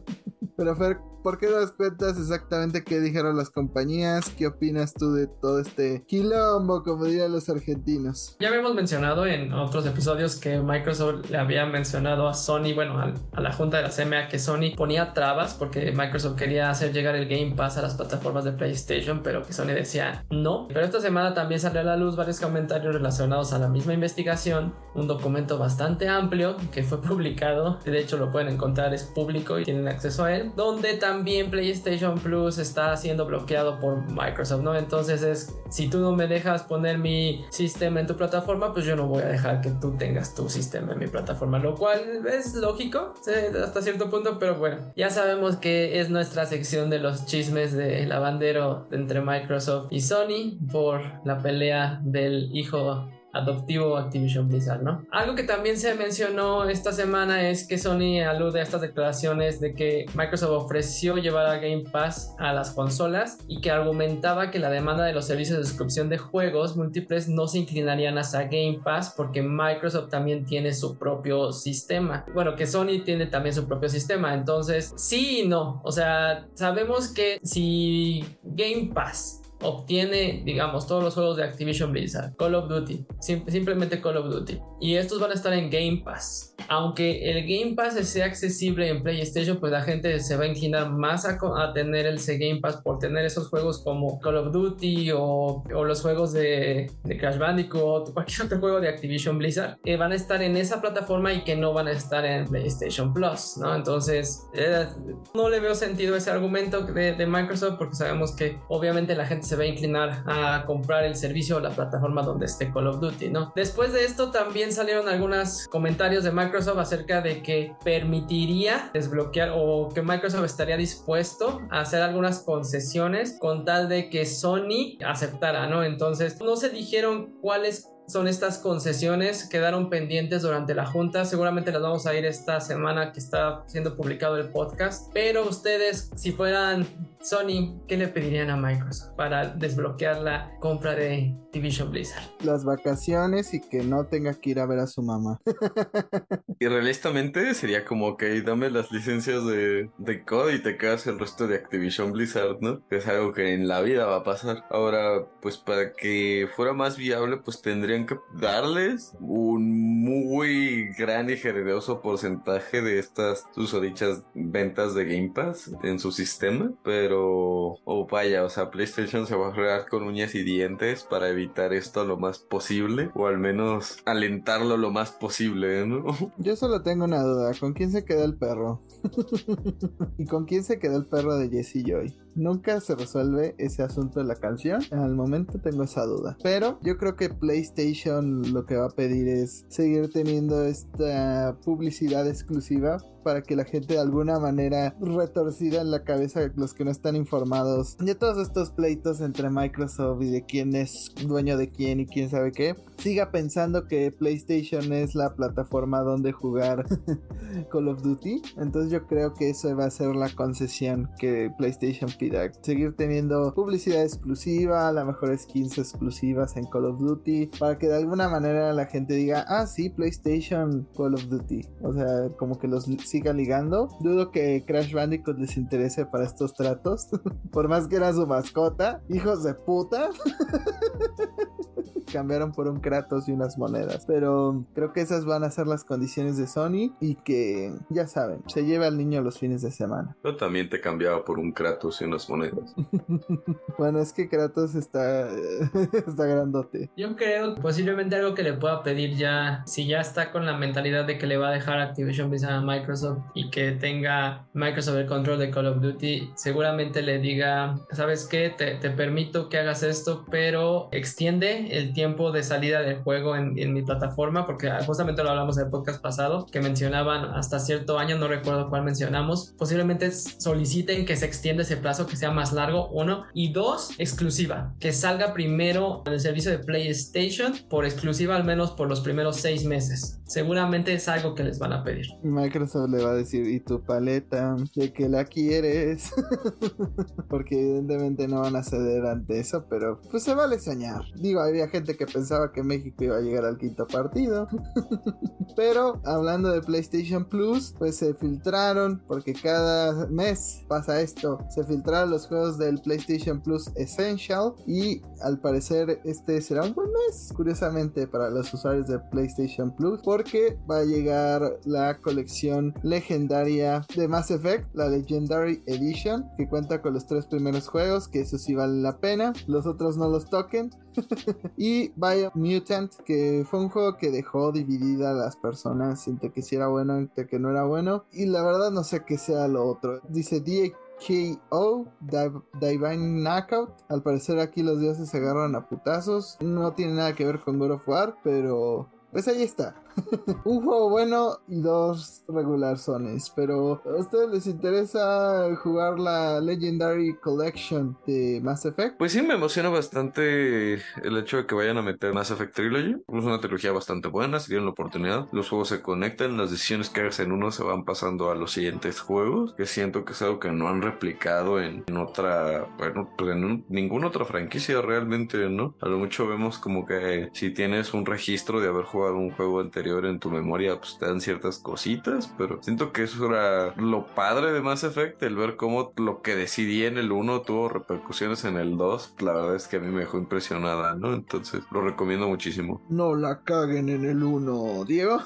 Pero Fer, ¿por qué nos cuentas exactamente qué dijeron las compañías? ¿Qué opinas tú de todo este quilombo, como dirían los argentinos? Ya habíamos mencionado en otros episodios que Microsoft le había mencionado a Sony, bueno, al- a, la junta de la CMA que Sony ponía trabas porque Microsoft quería hacer llegar llegar el Game Pass a las plataformas de PlayStation, pero que Sony decía no. Pero esta semana también salió a la luz varios comentarios relacionados a la misma investigación, un documento bastante amplio que fue publicado, de hecho lo pueden encontrar, es público y tienen acceso a él, donde también PlayStation Plus está siendo bloqueado por Microsoft, ¿no? Entonces es, si tú no me dejas poner mi sistema en tu plataforma, pues yo no voy a dejar que tú tengas tu sistema en mi plataforma, lo cual es lógico hasta cierto punto, pero bueno, ya sabemos que es nuestra sección de los chismes de lavandero entre Microsoft y Sony por la pelea del hijo adoptivo Activision Blizzard, ¿no? Algo que también se mencionó esta semana es que Sony alude a estas declaraciones de que Microsoft ofreció llevar a Game Pass a las consolas y que argumentaba que la demanda de los servicios de suscripción de juegos múltiples no se inclinarían hacia Game Pass porque Microsoft también tiene su propio sistema. Bueno, que Sony tiene también su propio sistema, entonces sí y no. O sea, sabemos que si Game Pass obtiene, digamos, todos los juegos de Activision Blizzard, Call of Duty, simplemente Call of Duty. Y estos van a estar en Game Pass. Aunque el Game Pass sea accesible en PlayStation, pues la gente se va a inclinar más a, tener el Game Pass por tener esos juegos como Call of Duty o, los juegos de, Crash Bandicoot o cualquier otro juego de Activision Blizzard que van a estar en esa plataforma y que no van a estar en PlayStation Plus, ¿no? Entonces, eh, no le veo sentido ese argumento de, de Microsoft porque sabemos que obviamente la gente se va a inclinar a comprar el servicio o la plataforma donde esté Call of Duty, ¿no? Después de esto también salieron algunos comentarios de Microsoft acerca de que permitiría desbloquear o que Microsoft estaría dispuesto a hacer algunas concesiones con tal de que Sony aceptara, ¿no? Entonces no se dijeron cuáles son estas concesiones, quedaron pendientes durante la junta, seguramente las vamos a ir esta semana que está siendo publicado el podcast, pero ustedes si fueran Sony, ¿qué le pedirían a Microsoft para desbloquear la compra de Division Blizzard? Las vacaciones y que no tenga que ir a ver a su mamá. y realistamente sería como que dame las licencias de, de code y te quedas el resto de Activision Blizzard, ¿no? Es algo que en la vida va a pasar. Ahora, pues para que fuera más viable, pues que darles un muy gran y generoso porcentaje de estas susodichas ventas de Game Pass en su sistema, pero o vaya, o sea, PlayStation se va a jugar con uñas y dientes para evitar esto lo más posible o al menos alentarlo lo más posible, ¿no? Yo solo tengo una duda, ¿con quién se queda el perro? ¿Y con quién se quedó el perro de Jesse Joy? Nunca se resuelve ese asunto de la canción. Al momento tengo esa duda. Pero yo creo que PlayStation lo que va a pedir es seguir teniendo esta publicidad exclusiva para que la gente de alguna manera retorcida en la cabeza, los que no están informados de todos estos pleitos entre Microsoft y de quién es dueño de quién y quién sabe qué, siga pensando que PlayStation es la plataforma donde jugar Call of Duty. Entonces yo creo que eso va a ser la concesión que PlayStation pida. Seguir teniendo publicidad exclusiva, a lo mejor skins exclusivas en Call of Duty, para que de alguna manera la gente diga, ah, sí, PlayStation Call of Duty. O sea, como que los siga ligando. Dudo que Crash Bandicoot les interese para estos tratos. por más que era su mascota. Hijos de puta. Cambiaron por un Kratos y unas monedas. Pero creo que esas van a ser las condiciones de Sony. Y que, ya saben, se lleva al niño los fines de semana. Yo también te cambiaba por un Kratos y unas monedas. bueno, es que Kratos está, está grandote. Yo creo posiblemente algo que le pueda pedir ya, si ya está con la mentalidad de que le va a dejar Activision Blizzard a Microsoft y que tenga Microsoft el control de Call of Duty, seguramente le diga, ¿sabes qué? Te, te permito que hagas esto, pero extiende el tiempo de salida del juego en, en mi plataforma, porque justamente lo hablamos en el podcast pasado, que mencionaban hasta cierto año, no recuerdo cuál mencionamos, posiblemente soliciten que se extienda ese plazo, que sea más largo, uno, y dos, exclusiva, que salga primero en el servicio de PlayStation por exclusiva al menos por los primeros seis meses. Seguramente es algo que les van a pedir. Microsoft le va a decir, ¿y tu paleta? ¿De que la quieres? Porque evidentemente no van a ceder ante eso, pero pues se vale soñar. Digo, había gente que pensaba que México iba a llegar al quinto partido. Pero hablando de PlayStation Plus, pues se filtraron, porque cada mes pasa esto, se filtraron los juegos del PlayStation Plus Essential y al parecer este será un buen mes, curiosamente, para los usuarios de PlayStation Plus, porque va a llegar la colección legendaria de Mass Effect, la Legendary Edition, que cuenta con los tres primeros juegos, que eso sí vale la pena, los otros no los toquen. y Biomutant, que fue un juego que dejó dividida a las personas entre que si era bueno, entre que no era bueno. Y la verdad no sé qué sea lo otro. Dice DKO, Divine Knockout. Al parecer aquí los dioses se agarran a putazos. No tiene nada que ver con God of War, pero pues ahí está. Un juego bueno y dos regular zones. Pero ¿a ustedes les interesa jugar la Legendary Collection de Mass Effect? Pues sí, me emociona bastante el hecho de que vayan a meter Mass Effect Trilogy. Es una trilogía bastante buena, si tienen la oportunidad. Los juegos se conectan, las decisiones que hagas en uno se van pasando a los siguientes juegos. Que siento que es algo que no han replicado en, otra, bueno, pues en ninguna otra franquicia realmente, ¿no? A lo mucho vemos como que si tienes un registro de haber jugado un juego anterior en tu memoria, pues te dan ciertas cositas, pero siento que eso era lo padre de Mass Effect, el ver cómo lo que decidí en el 1 tuvo repercusiones en el 2. La verdad es que a mí me dejó impresionada, ¿no? Entonces lo recomiendo muchísimo. No la caguen en el 1, Diego.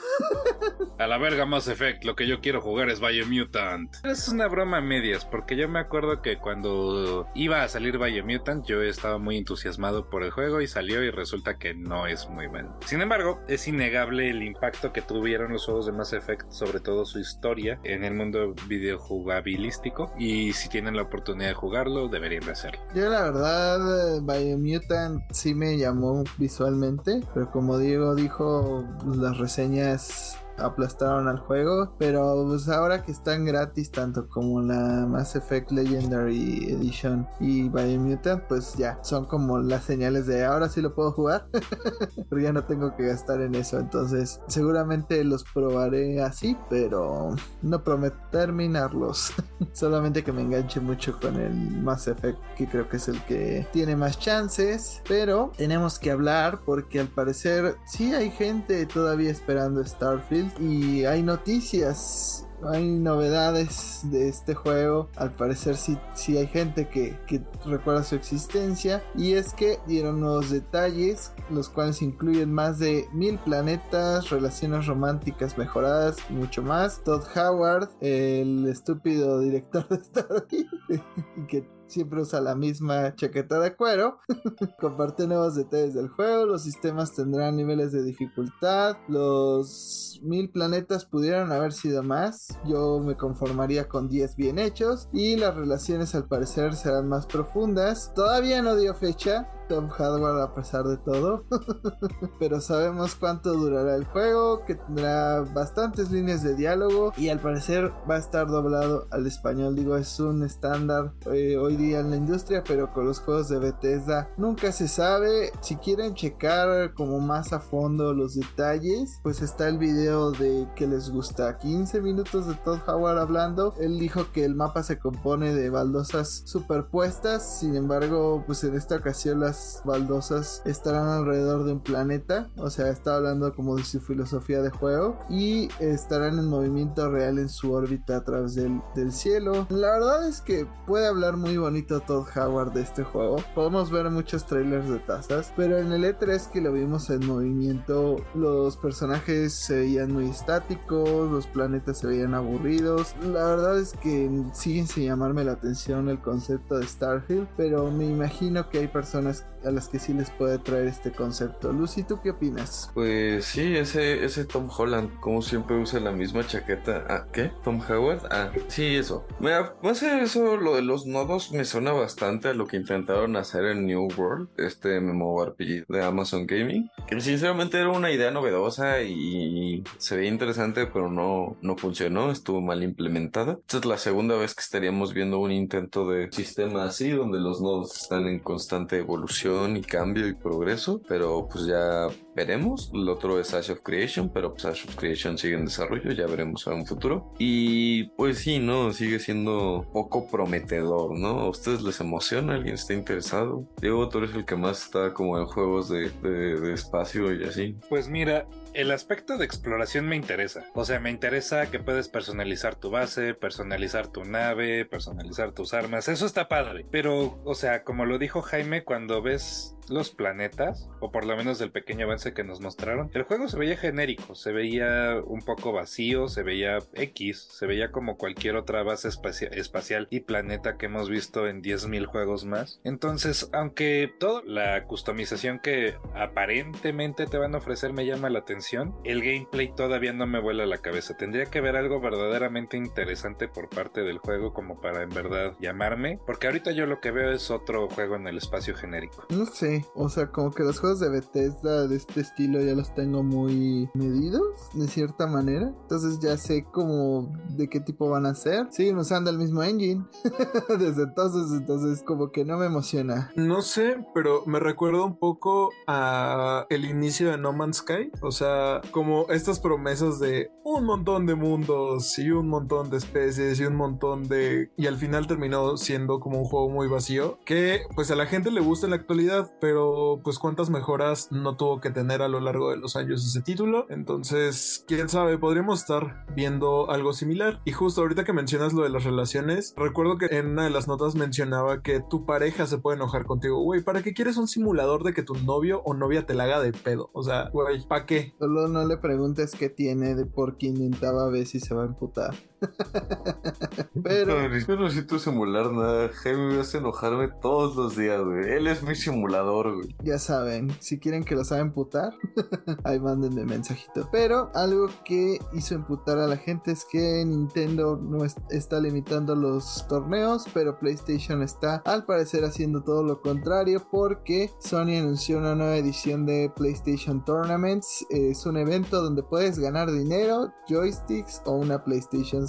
a la verga Mass Effect, lo que yo quiero jugar es Biomutant. Es una broma a medias, porque yo me acuerdo que cuando iba a salir Biomutant, yo estaba muy entusiasmado por el juego y salió y resulta que no es muy bueno. Sin embargo, es innegable el impacto que tuvieron los juegos de Mass Effect, sobre todo su historia en el mundo videojugabilístico. Y si tienen la oportunidad de jugarlo, deberían de hacerlo. Yo la verdad, Biomutant sí me llamó visualmente, pero como Diego dijo, las reseñas aplastaron al juego. Pero pues ahora que están gratis, tanto como la Mass Effect Legendary Edition y Biomutant, pues ya son como las señales de ahora sí lo puedo jugar. pero ya no tengo que gastar en eso. Entonces, seguramente los probaré así, pero no prometo terminarlos. Solamente que me enganche mucho con el Mass Effect, que creo que es el que tiene más chances. Pero tenemos que hablar porque al parecer sí hay gente todavía esperando Starfield y hay noticias hay novedades de este juego. Al parecer sí, sí hay gente que, que, recuerda su existencia. Y es que dieron nuevos detalles, los cuales incluyen más de mil planetas, relaciones románticas mejoradas y mucho más. Todd Howard, el estúpido director de Starfield, que siempre usa la misma chaqueta de cuero. Comparte nuevos detalles del juego. Los sistemas tendrán niveles de dificultad. Los mil planetas pudieran haber sido más. Yo me conformaría con 10 bien hechos. Y las relaciones al parecer serán más profundas. Todavía no dio fecha. Tom Hardware a pesar de todo. Pero sabemos cuánto durará el juego, que tendrá bastantes líneas de diálogo y al parecer va a estar doblado al español. Digo, es un estándar eh, hoy día en la industria, pero con los juegos de Bethesda nunca se sabe. Si quieren checar como más a fondo los detalles, pues está el video de que les gusta 15 minutos de Todd Howard hablando. Él dijo que el mapa se compone de baldosas superpuestas, sin embargo, pues en esta ocasión las baldosas estarán alrededor de un planeta, o sea, está hablando como de su filosofía de juego y estarán en movimiento real en su órbita a través del, cielo. La verdad es que puede hablar muy bonito Todd Howard de este juego. Podemos ver muchos trailers de tazas, pero en el E3 que lo vimos en movimiento, los personajes se veían muy estáticos, los planetas se veían aburridos. La verdad es que siguen sin llamarme la atención el concepto de Starfield, pero me imagino que hay personas a las que sí les puede traer este concepto. Lucy, ¿tú qué opinas? Pues sí, ese, ese Tom Holland, como siempre usa la misma chaqueta. Ah, ¿qué? ¿Tom Howard? Ah, sí, eso. Mira, más eso, lo de los nodos me suena bastante a lo que intentaron hacer en New World, este MMORPG de Amazon Gaming, que sinceramente era una idea novedosa y se veía interesante, pero no, no funcionó, estuvo mal implementada. Esta es la segunda vez que estaríamos viendo un intento de sistema así, donde los nodos están en constante evolución y cambio y progreso, pero pues ya veremos. El otro es Ash of Creation, pero pues Ash of Creation sigue en desarrollo, ya veremos a un futuro. Y pues sí, ¿no? Sigue siendo poco prometedor, ¿no? ¿A ustedes les emociona? ¿Alguien está interesado? Diego, tú eres el que más está como en juegos de, de, de espacio y así. Pues mira, el aspecto de exploración me interesa. O sea, me interesa que puedes personalizar tu base, personalizar tu nave, personalizar tus armas. Eso está padre. Pero, o sea, como lo dijo Jaime, cuando ves los planetas, o por lo menos el pequeño avance que nos mostraron, el juego se veía genérico, se veía un poco vacío, se veía X, se veía como cualquier otra base espacial y planeta que hemos visto en 10.000 juegos más. Entonces, aunque toda la customización que aparentemente te van a ofrecer me llama la atención, el gameplay todavía no me vuela la cabeza. Tendría que ver algo verdaderamente interesante por parte del juego como para en verdad llamarme, porque ahorita yo lo que veo es otro juego en el espacio genérico. No sé, o sea, como que los juegos de Bethesda de este estilo ya los tengo muy medidos, de cierta manera. Entonces ya sé como de qué tipo van a ser. Siguen usando el mismo engine desde entonces, entonces como que no me emociona. No sé, pero me recuerda un poco a el inicio de No Man's Sky. O sea, como estas promesas de un montón de mundos y un montón de especies y un montón de... Y al final terminó siendo como un juego muy vacío que pues a la gente le gusta en la actualidad, pero pues cuántas mejoras no tuvo que tener a lo largo de los años ese título. Entonces, quién sabe, podríamos estar viendo algo similar. Y justo ahorita que mencionas lo de las relaciones, recuerdo que en una de las notas mencionaba que tu pareja se puede enojar contigo. Güey, ¿para qué quieres un simulador de que tu novio o novia te la haga de pedo? O sea, güey, ¿para qué? Solo no le preguntes qué tiene de por qué intentaba ver si se va a emputar. Pero... Yo no necesito simular nada. Jaime me hace enojarme todos los días, güey. Él es mi simulador, güey. Ya saben, si quieren que los haga emputar, ahí mándenme mensajito. Pero algo que hizo emputar a la gente es que Nintendo no está limitando los torneos, pero PlayStation está al parecer haciendo todo lo contrario porque Sony anunció una nueva edición de PlayStation Tournaments. Es un evento donde puedes ganar dinero, joysticks o una PlayStation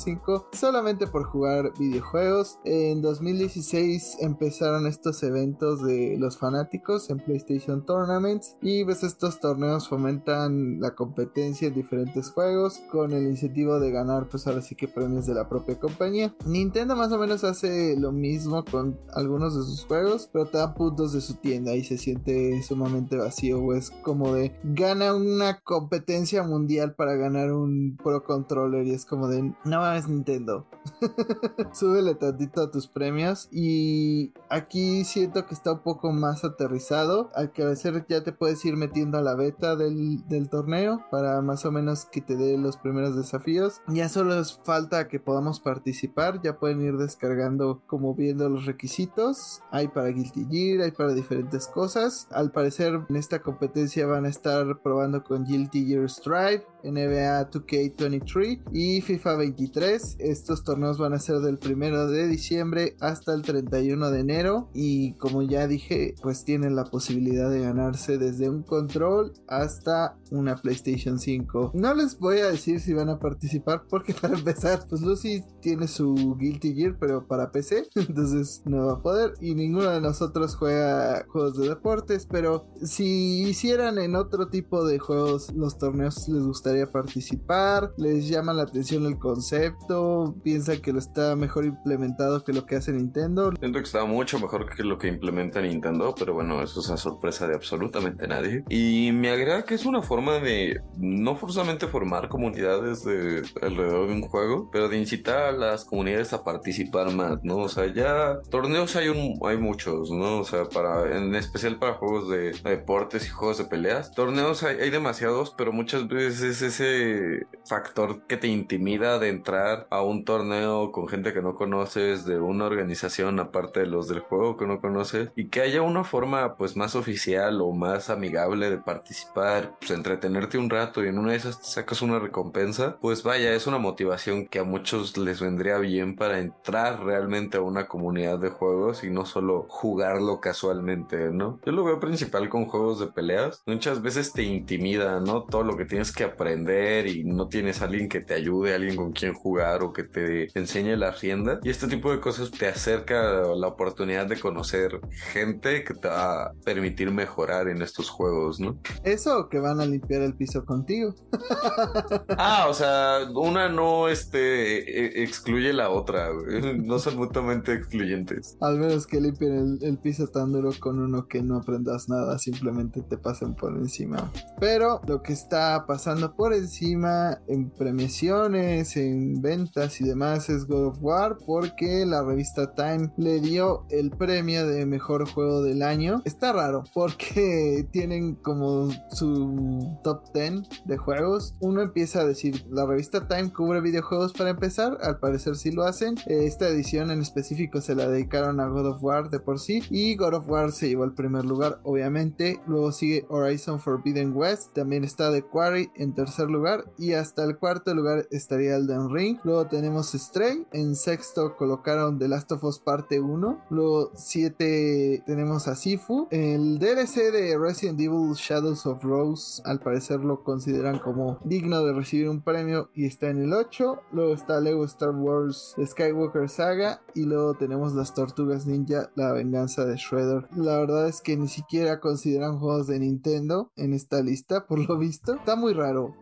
solamente por jugar videojuegos. En 2016 empezaron estos eventos de los fanáticos en PlayStation Tournaments y pues estos torneos fomentan la competencia en diferentes juegos con el incentivo de ganar pues ahora sí que premios de la propia compañía. Nintendo más o menos hace lo mismo con algunos de sus juegos, pero te da puntos de su tienda y se siente sumamente vacío es como de gana una competencia mundial para ganar un Pro Controller y es como de no es Nintendo. Súbele tantito a tus premios. Y aquí siento que está un poco más aterrizado. Al parecer ya te puedes ir metiendo a la beta del, del torneo para más o menos que te dé los primeros desafíos. Ya solo es falta que podamos participar. Ya pueden ir descargando como viendo los requisitos. Hay para Guilty Gear, hay para diferentes cosas. Al parecer en esta competencia van a estar probando con Guilty Gear Strive, NBA 2K23 y FIFA 23. Estos torneos van a ser del 1 de diciembre hasta el 31 de enero y como ya dije, pues tienen la posibilidad de ganarse desde un control hasta una PlayStation 5. No les voy a decir si van a participar porque para empezar, pues Lucy tiene su Guilty Gear pero para PC, entonces no va a poder y ninguno de nosotros juega juegos de deportes, pero si hicieran en otro tipo de juegos los torneos les gustaría participar, les llama la atención el concepto, piensan que lo está mejor implementado que lo que hace Nintendo. Siento que está mucho mejor que lo que implementa Nintendo, pero bueno, eso es a sorpresa de absolutamente nadie. Y me agrada que es una forma de no forzosamente formar comunidades de alrededor de un juego, pero de incitar a las comunidades a participar más, ¿no? O sea, ya torneos hay un, hay muchos, ¿no? O sea, para en especial para juegos de, deportes y juegos de peleas. Torneos hay, hay demasiados, pero muchas veces es ese factor que te intimida de entrar a un torneo con gente que no conoces, de una organización aparte de los del juego que no conoces, y que haya una forma pues más oficial o más amigable de participar, pues entretenerte un rato y en una de esas te sacas una recompensa, pues vaya, es una motivación que a muchos les vendría bien para entrar realmente a una comunidad de juegos y no solo jugarlo casualmente, ¿no? Yo lo veo principal con juegos de peleas, muchas veces te intimida, ¿no? Todo lo que tienes que aprender aprender y no tienes a alguien que te ayude, alguien con quien jugar o que te enseñe la rienda. Y este tipo de cosas te acerca la oportunidad de conocer gente que te va a permitir mejorar en estos juegos, ¿no? Eso que van a limpiar el piso contigo. ah, o sea, una no este, e, excluye la otra, no son mutuamente excluyentes. Al menos que limpien el, el piso tan duro con uno que no aprendas nada, simplemente te pasen por encima. Pero lo que está pasando por encima en premiaciones, en ventas y demás es God of War porque la revista Time le dio el premio de mejor juego del año. Está raro porque tienen como su top 10 de juegos. Uno empieza a decir, la revista Time cubre videojuegos para empezar, al parecer sí lo hacen. Esta edición en específico se la dedicaron a God of War de por sí y God of War se llevó al primer lugar, obviamente. Luego sigue Horizon Forbidden West, también está The Quarry en tercer lugar y hasta el cuarto lugar estaría Elden Ring. Luego tenemos Stray, en sexto colocaron The Last of Us parte 1. Luego 7 tenemos a Sifu. El DLC de Resident Evil Shadows of Rose al parecer lo consideran como digno de recibir un premio y está en el 8. Luego está Lego Star Wars Skywalker Saga y luego tenemos las Tortugas Ninja La Venganza de Shredder. La verdad es que ni siquiera consideran juegos de Nintendo en esta lista por lo visto. Está muy raro.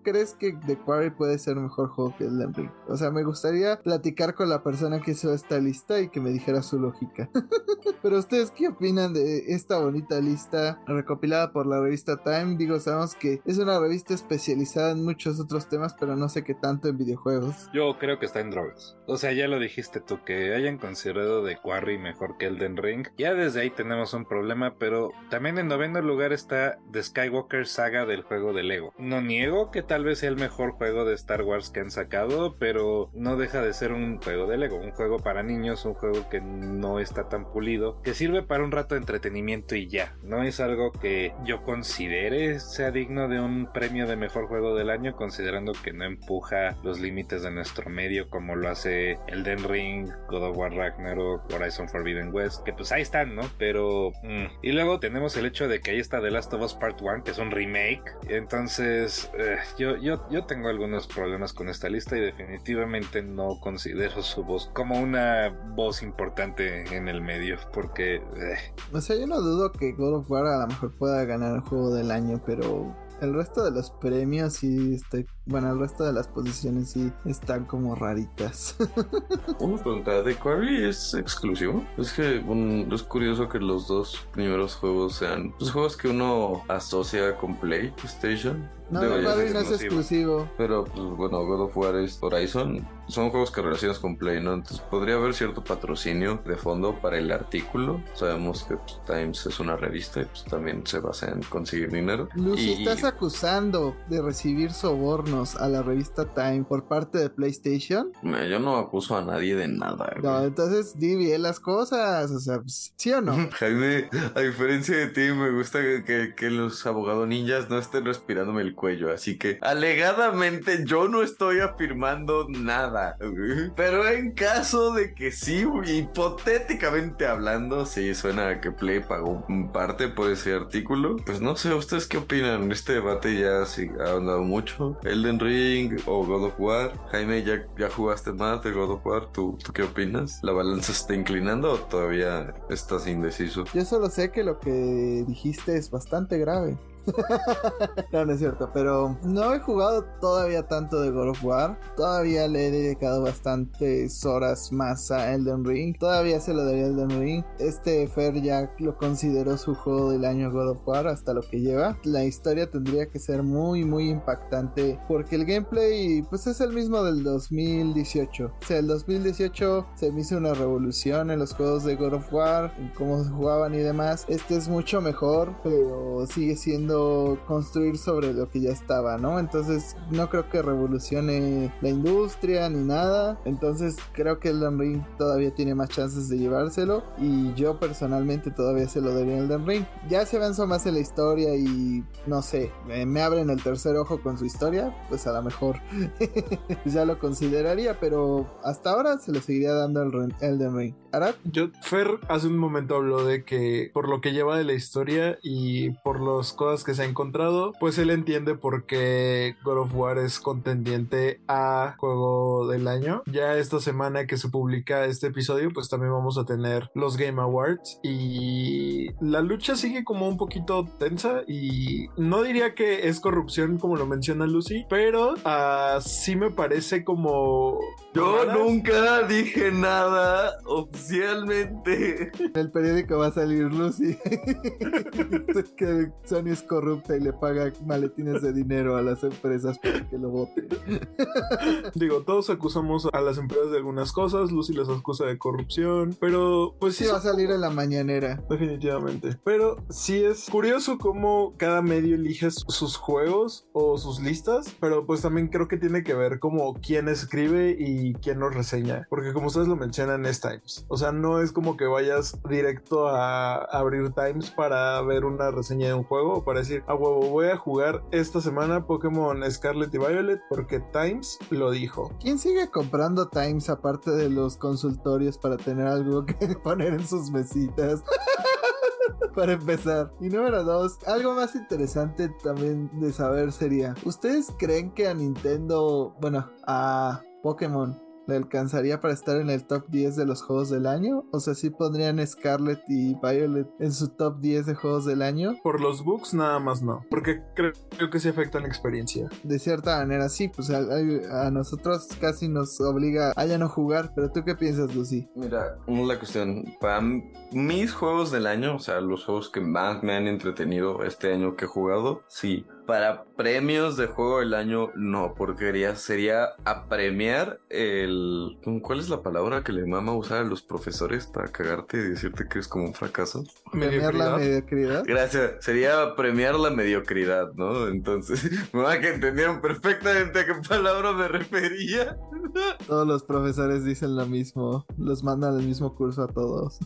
¿Cómo crees que The Quarry puede ser mejor juego que Elden Ring? O sea, me gustaría platicar con la persona que hizo esta lista y que me dijera su lógica. Pero ustedes, ¿qué opinan de esta bonita lista recopilada por la revista Time? Digo, sabemos que es una revista especializada en muchos otros temas, pero no sé qué tanto en videojuegos. Yo creo que está en drogas. O sea, ya lo dijiste tú, que hayan considerado The Quarry mejor que Elden Ring. Ya desde ahí tenemos un problema, pero también en noveno lugar está The Skywalker Saga del juego de Lego. No niego que tal vez sea el mejor juego de Star Wars que han sacado, pero no deja de ser un juego de Lego, un juego para niños, un juego que no está tan pulido, que sirve para un rato de entretenimiento y ya. No es algo que yo considere sea digno de un premio de mejor juego del año, considerando que no empuja los límites de nuestro medio como lo hace Elden Ring, God of War Ragnarok, Horizon Forbidden West, que pues ahí están, ¿no? Pero... Mm. Y luego tenemos el hecho de que ahí está The Last of Us Part 1, que es un remake. Entonces, eh, yo, yo, yo tengo algunos problemas con esta lista y definitivamente no considero su voz como una voz importante en el medio, porque... Eh. O sea, yo no dudo que God of War a lo mejor pueda ganar el juego del año, pero el resto de los premios sí estoy. Bueno, el resto de las posiciones sí están como raritas. Una pregunta: ¿The Quarry es exclusivo? Es que es curioso que los dos primeros juegos sean los juegos que uno asocia con PlayStation. No, The Quarry no es exclusivo. Pero, pues bueno, God of War es Horizon son juegos que relacionas con Play, ¿no? Entonces podría haber cierto patrocinio de fondo para el artículo. Sabemos que pues, Times es una revista y pues también se basa en conseguir dinero. Lucy, estás acusando de recibir a la revista Time por parte de PlayStation. yo no acuso a nadie de nada. No, entonces di bien las cosas, o sea, pues, ¿sí o no? Jaime, a diferencia de ti, me gusta que, que los abogados ninjas no estén respirándome el cuello, así que alegadamente yo no estoy afirmando nada. Pero en caso de que sí, hipotéticamente hablando, sí suena que Play pagó parte por ese artículo. Pues no sé, ¿ustedes qué opinan? Este debate ya sí ha andado mucho. Elden Ring o God of War. Jaime, ¿ya, ya jugaste más de God of War? ¿Tú, ¿Tú qué opinas? ¿La balanza está inclinando o todavía estás indeciso? Yo solo sé que lo que dijiste es bastante grave. no, no es cierto, pero no he jugado todavía tanto de God of War. Todavía le he dedicado bastantes horas más a Elden Ring. Todavía se lo daría Elden Ring. Este Fer ya lo consideró su juego del año God of War hasta lo que lleva. La historia tendría que ser muy, muy impactante porque el gameplay, pues es el mismo del 2018. O sea, el 2018 se me hizo una revolución en los juegos de God of War, en cómo se jugaban y demás. Este es mucho mejor, pero sigue siendo construir sobre lo que ya estaba, ¿no? Entonces no creo que revolucione la industria ni nada. Entonces creo que Elden Ring todavía tiene más chances de llevárselo. Y yo personalmente todavía se lo daría a Elden Ring. Ya se avanzó más en la historia y no sé, me abren el tercer ojo con su historia, pues a lo mejor ya lo consideraría, pero hasta ahora se lo seguiría dando el Elden Ring. ¿Arad? Yo, Fer hace un momento habló de que por lo que lleva de la historia y por las cosas que se ha encontrado, pues él entiende por qué God of War es contendiente a juego del año. Ya esta semana que se publica este episodio, pues también vamos a tener los Game Awards y la lucha sigue como un poquito tensa y no diría que es corrupción como lo menciona Lucy, pero uh, sí me parece como... Yo nunca dije nada oficialmente. El periódico va a salir Lucy. que Sony es corrupta y le paga maletines de dinero a las empresas para que lo voten. Digo, todos acusamos a las empresas de algunas cosas, Lucy las acusa de corrupción, pero pues sí. va a salir en la mañanera. Definitivamente. Pero sí es curioso cómo cada medio elige sus juegos o sus listas, pero pues también creo que tiene que ver como quién escribe y quién nos reseña, porque como ustedes lo mencionan es Times. O sea, no es como que vayas directo a abrir Times para ver una reseña de un juego o para decir, a huevo, voy a jugar esta semana Pokémon Scarlet y Violet porque Times lo dijo. ¿Quién sigue comprando Times aparte de los consultorios para tener algo que poner en sus mesitas? para empezar. Y número dos, algo más interesante también de saber sería, ¿ustedes creen que a Nintendo, bueno, a Pokémon le alcanzaría para estar en el top 10 de los juegos del año? O sea, sí pondrían Scarlet y Violet en su top 10 de juegos del año. Por los bugs nada más no, porque creo, que sí afectan la experiencia. De cierta manera sí, pues a, a, nosotros casi nos obliga a ya no jugar, pero tú qué piensas, Lucy? Mira, la cuestión, para mis juegos del año, o sea, los juegos que más me han entretenido este año que he jugado, sí, para premios de juego del año, no, porque sería apremiar el. ¿Cuál es la palabra que le mama usar a los profesores para cagarte y decirte que es como un fracaso? Premiar la mediocridad. Gracias. Sería premiar la mediocridad, ¿no? Entonces, me va que entendieron perfectamente a qué palabra me refería. Todos los profesores dicen lo mismo. Los mandan al mismo curso a todos.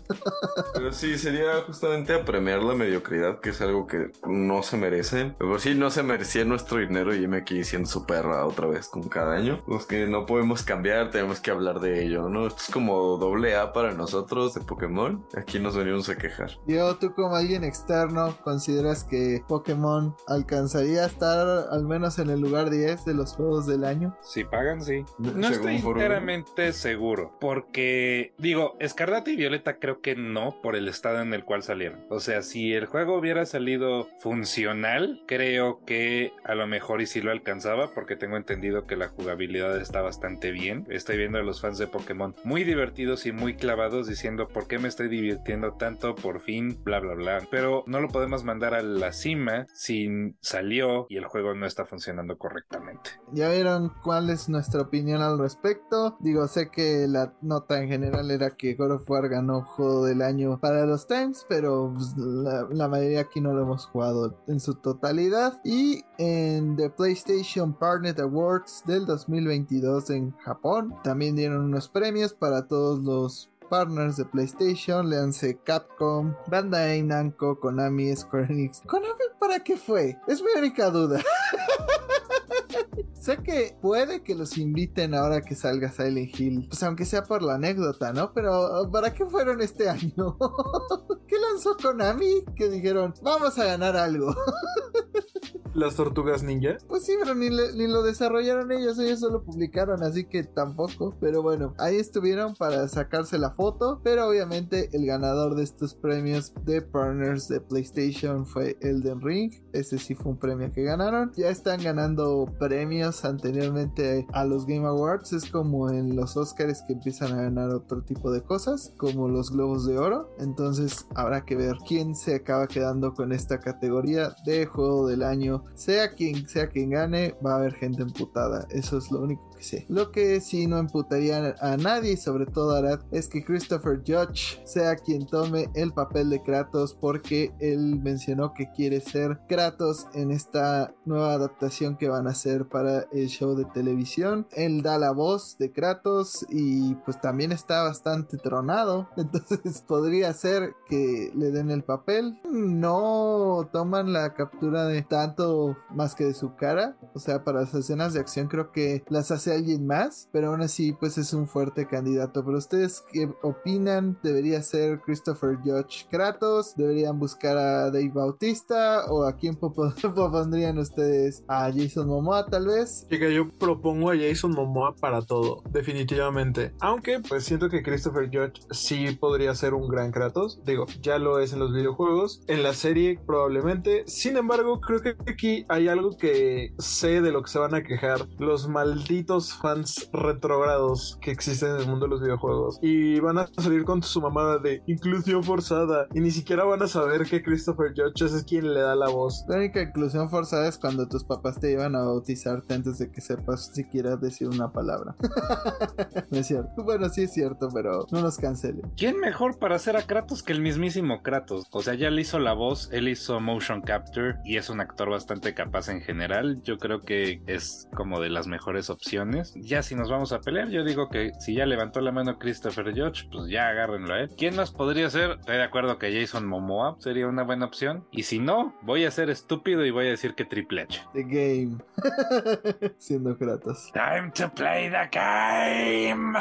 Pero sí, sería justamente apremiar la mediocridad, que es algo que no se merecen. Pero sí, no se merecía nuestro dinero y me aquí diciendo su perra otra vez con cada año. Los que no podemos cambiar, tenemos que hablar de ello, ¿no? Esto es como doble A para nosotros de Pokémon. Aquí nos venimos a quejar. Yo, tú como alguien externo, ¿consideras que Pokémon alcanzaría a estar al menos en el lugar 10 de los juegos del año? Si pagan, sí. No estoy enteramente seguro. Porque, digo, Escarlata y Violeta creo que no por el estado en el cual salieron. O sea, si el juego hubiera salido funcional, creo que a lo mejor y si lo alcanzaba porque tengo entendido que la jugabilidad está bastante bien. Estoy viendo a los fans de Pokémon muy divertidos y muy clavados diciendo por qué me estoy divirtiendo tanto por fin, bla bla bla. Pero no lo podemos mandar a la cima si salió y el juego no está funcionando correctamente. Ya vieron cuál es nuestra opinión al respecto. Digo, sé que la nota en general era que God of War ganó juego del año para los Times, pero pues, la, la mayoría aquí no lo hemos jugado en su totalidad. Y en The PlayStation Partner Awards del 2022 en Japón también dieron unos premios para todos los partners de PlayStation, léanse Capcom, Bandai Namco, Konami, Square Enix. ¿Konami para qué fue? Es mi única duda. sé que puede que los inviten ahora que salga Silent Hill, pues aunque sea por la anécdota, ¿no? Pero ¿para qué fueron este año? ¿Qué lanzó Konami? Que dijeron, vamos a ganar algo. las tortugas ninja. Pues sí, pero ni, lo desarrollaron ellos, ellos solo publicaron, así que tampoco. Pero bueno, ahí estuvieron para sacarse la foto. Pero obviamente el ganador de estos premios de partners de PlayStation fue Elden Ring. Ese sí fue un premio que ganaron. Ya están ganando premios anteriormente a los Game Awards. Es como en los Oscars que empiezan a ganar otro tipo de cosas, como los Globos de Oro. Entonces habrá que ver quién se acaba quedando con esta categoría de juego del año sea quien sea quien gane, va a haber gente emputada. Eso es lo único Lo que sí no emputaría a nadie, sobre todo a Arad, es que Christopher Judge sea quien tome el papel de Kratos porque él mencionó que quiere ser Kratos en esta nueva adaptación que van a hacer para el show de televisión. Él da la voz de Kratos y pues también está bastante tronado. Entonces podría ser que le den el papel. No toman la captura de tanto más que de su cara. O sea, para las escenas de acción creo que las hace alguien más, pero aún así pues es un fuerte candidato. Pero ustedes qué opinan? ¿Debería ser Christopher Judge Kratos? ¿Deberían buscar a Dave Bautista? ¿O a quién pondrían ustedes? ¿A Jason Momoa tal vez? Chica, yo propongo a Jason Momoa para todo, definitivamente. Aunque pues siento que Christopher Judge sí podría ser un gran Kratos. Digo, ya lo es en los videojuegos. En la serie probablemente. Sin embargo, creo que aquí hay algo que sé de lo que se van a quejar. Los malditos fans retrógrados que existen en el mundo de los videojuegos. Y van a salir con su mamada de inclusión forzada. Y ni siquiera van a saber que Christopher Judge es quien le da la voz. La única inclusión forzada es cuando tus papás te llevan a bautizarte antes de que sepas siquiera decir una palabra. no es cierto. Bueno, sí es cierto, pero no nos cancelen. ¿Quién mejor para hacer a Kratos que el mismísimo Kratos? O sea, ya le hizo la voz, él hizo motion capture y es un actor bastante capaz en general. Yo creo que es como de las mejores opciones. Ya si nos vamos a pelear, yo digo que si ya levantó la mano Christopher Judge, pues ya agárrenlo a él. ¿Quién más podría ser? Estoy de acuerdo que Jason Momoa sería una buena opción. Y si no, voy a ser estúpido y voy a decir que Triple H. The Game. Siendo Kratos. Time to play the game.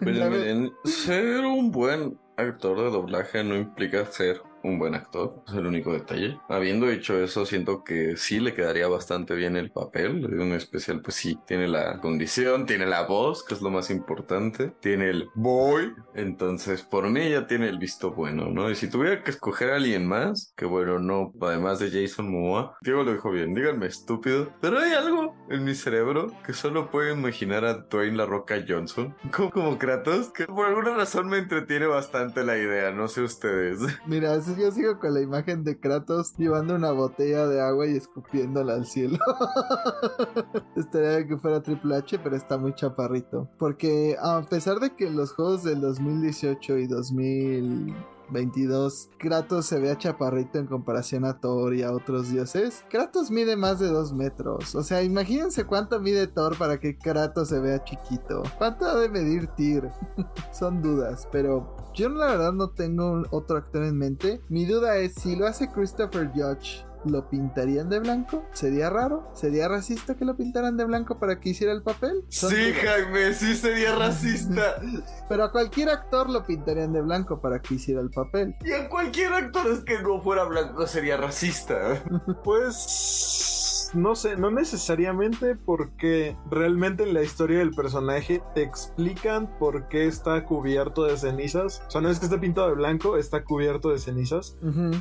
Pero miren, ser un buen actor de doblaje no implica ser un buen actor, es el único detalle. Habiendo hecho eso, siento que sí le quedaría bastante bien el papel. En especial, pues sí, tiene la condición, tiene la voz, que es lo más importante, tiene el boy. Entonces, por mí ya tiene el visto bueno, ¿no? Y si tuviera que escoger a alguien más, que bueno, no, además de Jason Momoa, Diego lo dijo bien, díganme estúpido, pero hay algo en mi cerebro que solo puedo imaginar a Dwayne La Roca Johnson como, Kratos, que por alguna razón me entretiene bastante la idea, no sé ustedes. Mira, yo sigo con la imagen de Kratos llevando una botella de agua y escupiéndola al cielo. Estaría bien que fuera Triple H, pero está muy chaparrito. Porque a pesar de que los juegos del 2018 y 2022 Kratos se vea chaparrito en comparación a Thor y a otros dioses. Kratos mide más de 2 metros. O sea, imagínense cuánto mide Thor para que Kratos se vea chiquito. ¿Cuánto ha de medir Tyr? Son dudas, pero yo la verdad no tengo otro actor en mente. Mi duda es si lo hace Christopher Judge. ¿Lo pintarían de blanco? ¿Sería raro? ¿Sería racista que lo pintaran de blanco para que hiciera el papel? Sí, Jaime, sí sería racista. Pero a cualquier actor lo pintarían de blanco para que hiciera el papel. Y a cualquier actor es que no fuera blanco sería racista. Pues no sé, no necesariamente porque realmente en la historia del personaje te explican por qué está cubierto de cenizas. O sea, no es que esté pintado de blanco, está cubierto de cenizas.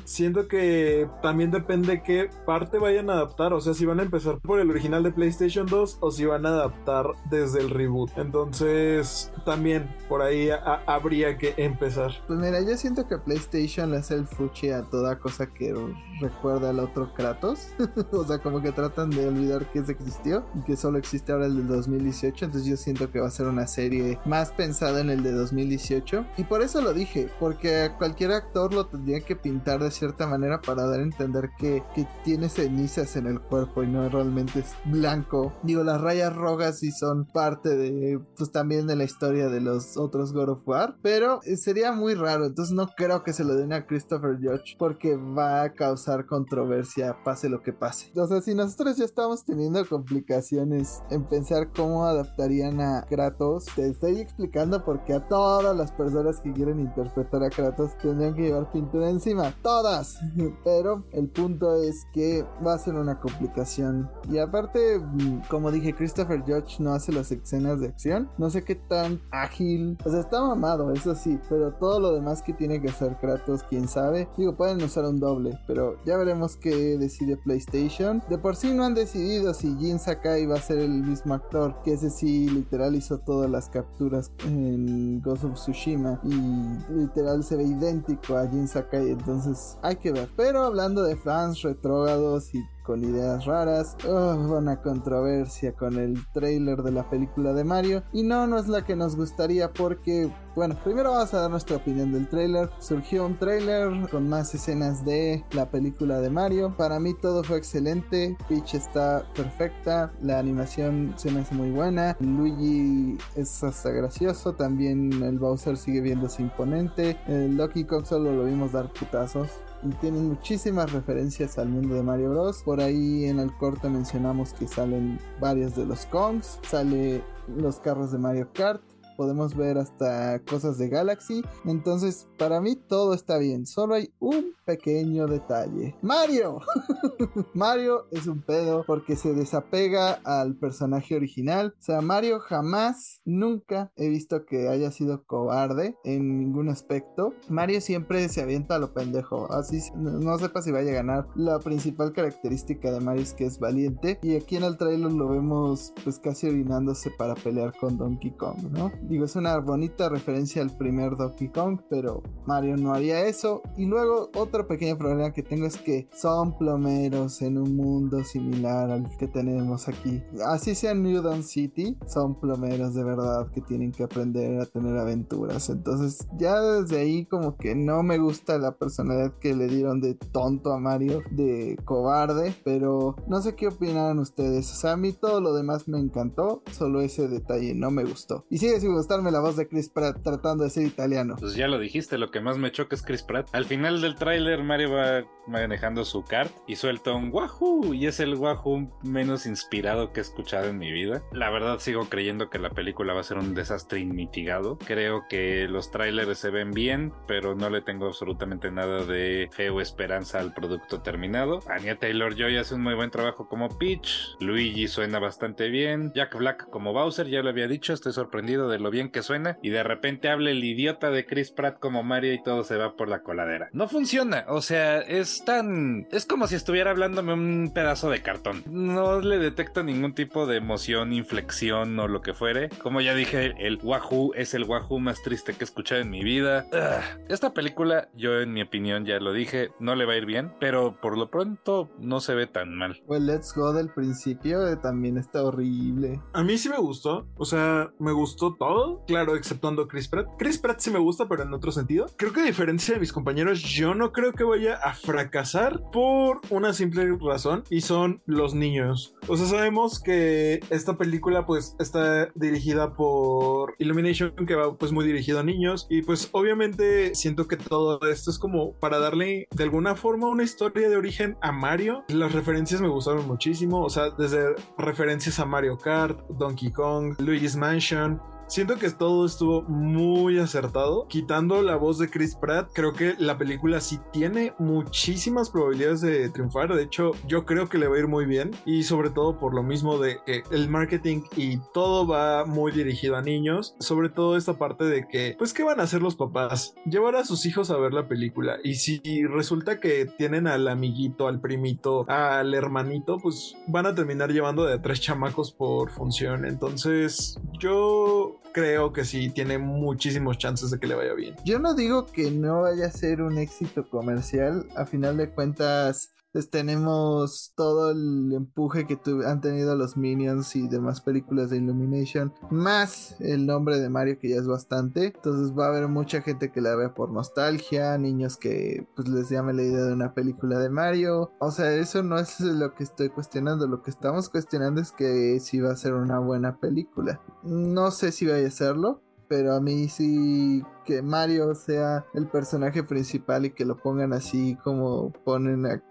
Siento que también depende qué parte vayan a adaptar. O sea, si van a empezar por el original de PlayStation 2 o si van a adaptar desde el reboot. Entonces, también por ahí habría que empezar. Pues mira, yo siento que PlayStation hace el fuchi a toda cosa que recuerda al otro Kratos. o sea, como que tratan de olvidar que ese existió y que solo existe ahora el del 2018. Entonces yo siento que va a ser una serie más pensada en el de 2018. Y por eso lo dije, porque cualquier actor lo tendría que pintar de cierta manera para dar a entender que, que tiene cenizas en el cuerpo y no realmente es blanco. Digo, las rayas rojas sí son parte de, pues también de la historia de los otros God of War, pero eh, sería muy raro. Entonces no creo que se lo den a Christopher Judge porque va a causar controversia, pase lo que pase. O sea, si nos nosotros ya estamos teniendo complicaciones en pensar cómo adaptarían a Kratos. Te estoy explicando por qué a todas las personas que quieren interpretar a Kratos tendrían que llevar pintura encima. Todas. Pero el punto es que va a ser una complicación. Y aparte, mm, como dije, Christopher Judge no hace las escenas de acción. No sé qué tan ágil. O sea, está mamado, eso sí. Pero todo lo demás que tiene que hacer Kratos, quién sabe. Digo, pueden usar un doble. Pero ya veremos qué decide PlayStation. De por sí no han decidido si Jin Sakai va a ser el mismo actor, que ese sí literal hizo todas las capturas en Ghost of Tsushima y literal se ve idéntico a Jin Sakai, entonces hay que ver. Pero hablando de fans retrógados y con ideas raras. Una controversia con el trailer de la película de Mario. Y no, no es la que nos gustaría porque, bueno, primero vamos a dar nuestra opinión del trailer. Surgió un trailer con más escenas de la película de Mario. Para mí todo fue excelente. Peach está perfecta. La animación se me hace muy buena. Luigi es hasta gracioso. También el Bowser sigue viéndose imponente. El Donkey Kong solo lo vimos dar putazos y tienen muchísimas referencias al mundo de Mario Bros. Por ahí en el corte mencionamos que salen varios de los Kongs, sale los carros de Mario Kart, podemos ver hasta cosas de Galaxy. Entonces, para mí todo está bien. Solo hay un pequeño detalle. Mario. Mario es un pedo porque se desapega al personaje original. O sea, Mario jamás, nunca he visto que haya sido cobarde en ningún aspecto. Mario siempre se avienta a lo pendejo. Así no sepa si vaya a ganar. La principal característica de Mario es que es valiente. Y aquí en el trailer lo vemos pues casi orinándose para pelear con Donkey Kong, ¿no? Digo, es una bonita referencia al primer Donkey Kong, pero Mario no haría eso. Y luego otro pequeño problema que tengo es que son plomeros en un mundo similar al que tenemos aquí. Así sea New Dawn City, son plomeros de verdad que tienen que aprender a tener aventuras. Entonces ya desde ahí como que no me gusta la personalidad que le dieron de tonto a Mario, de cobarde, pero no sé qué opinan ustedes. O sea, a mí todo lo demás me encantó, solo ese detalle no me gustó. Y sigue gustarme la voz de Chris Pratt tratando de ser italiano. Pues ya lo dijiste, lo que más me choca es Chris Pratt. Al final del tráiler Mario va manejando su kart y suelta un wahoo y es el wahoo menos inspirado que he escuchado en mi vida. La verdad sigo creyendo que la película va a ser un desastre inmitigado. Creo que los trailers se ven bien, pero no le tengo absolutamente nada de fe o esperanza al producto terminado. Anya Taylor Joy hace un muy buen trabajo como Peach. Luigi suena bastante bien. Jack Black como Bowser, ya lo había dicho, estoy sorprendido de lo bien que suena. Y de repente habla el idiota de Chris Pratt como Mario y todo se va por la coladera. No funciona, o sea, es tan... Es como si estuviera hablándome un pedazo de cartón. No le detecto ningún tipo de emoción, inflexión o lo que fuere. Como ya dije, el Wahoo es el Wahoo más triste que he escuchado en mi vida. Ugh. Esta película, yo en mi opinión ya lo dije, no le va a ir bien, pero por lo pronto no se ve tan mal. Pues Let's Go del principio eh, también está horrible. A mí sí me gustó, o sea, me gustó todo, claro, exceptuando Chris Pratt. Chris Pratt sí me gusta, pero en otro sentido. Creo que a diferencia de mis compañeros, yo no creo que vaya a fracasar por una simple razón y son los niños. O sea, sabemos que esta película pues está dirigida por Illumination, que va pues muy dirigido a niños y pues obviamente siento que todo esto es como para darle de alguna forma una historia de origen a Mario. Las referencias me gustaron muchísimo, o sea, desde referencias a Mario Kart, Donkey Kong, Luigi's Mansion, Siento que todo estuvo muy acertado. Quitando la voz de Chris Pratt, creo que la película sí tiene muchísimas probabilidades de triunfar. De hecho, yo creo que le va a ir muy bien. Y sobre todo por lo mismo de que el marketing y todo va muy dirigido a niños. Sobre todo esta parte de que, pues, ¿qué van a hacer los papás? Llevar a sus hijos a ver la película. Y si resulta que tienen al amiguito, al primito, al hermanito, pues van a terminar llevando de tres chamacos por función. Entonces, yo creo que sí tiene muchísimos chances de que le vaya bien. Yo no digo que no vaya a ser un éxito comercial, a final de cuentas pues tenemos todo el empuje que han tenido los Minions y demás películas de Illumination, más el nombre de Mario que ya es bastante. Entonces va a haber mucha gente que la vea por nostalgia, niños que pues les llame la idea de una película de Mario. O sea, eso no es lo que estoy cuestionando, lo que estamos cuestionando es que si va a ser una buena película. No sé si vaya a serlo, pero a mí sí que Mario sea el personaje principal y que lo pongan así como ponen a...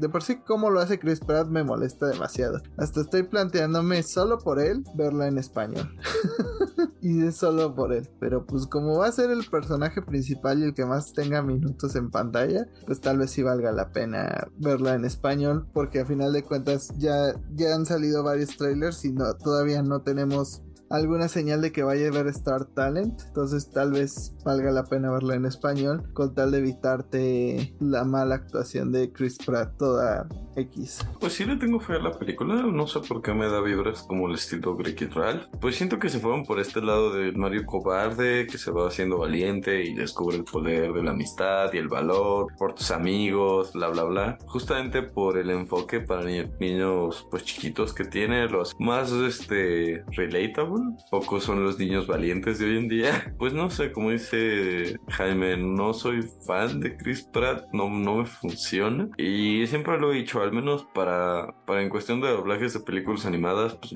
De por sí como lo hace Chris Pratt me molesta demasiado. Hasta estoy planteándome solo por él verla en español. y es solo por él. Pero pues como va a ser el personaje principal y el que más tenga minutos en pantalla, pues tal vez sí valga la pena verla en español. Porque a final de cuentas ya, ya han salido varios trailers y todavía no tenemos alguna señal de que vaya a ver Star Talent. Entonces tal vez valga la pena verla en español con tal de evitarte la mala actuación de Chris Pratt toda X. Pues sí le tengo fe a la película, no sé por qué me da vibras como el estilo Greek Real. Pues siento que se fueron por este lado de Mario cobarde, que se va haciendo valiente y descubre el poder de la amistad y el valor por tus amigos, bla bla bla. Justamente por el enfoque para niños pues chiquitos que tiene, los más este relatable Pocos son los niños valientes de hoy en día. Pues no sé, como dice Jaime, no soy fan de Chris Pratt, no, no me funciona. Y siempre lo he dicho, al menos para, para en cuestión de doblajes de películas animadas, pues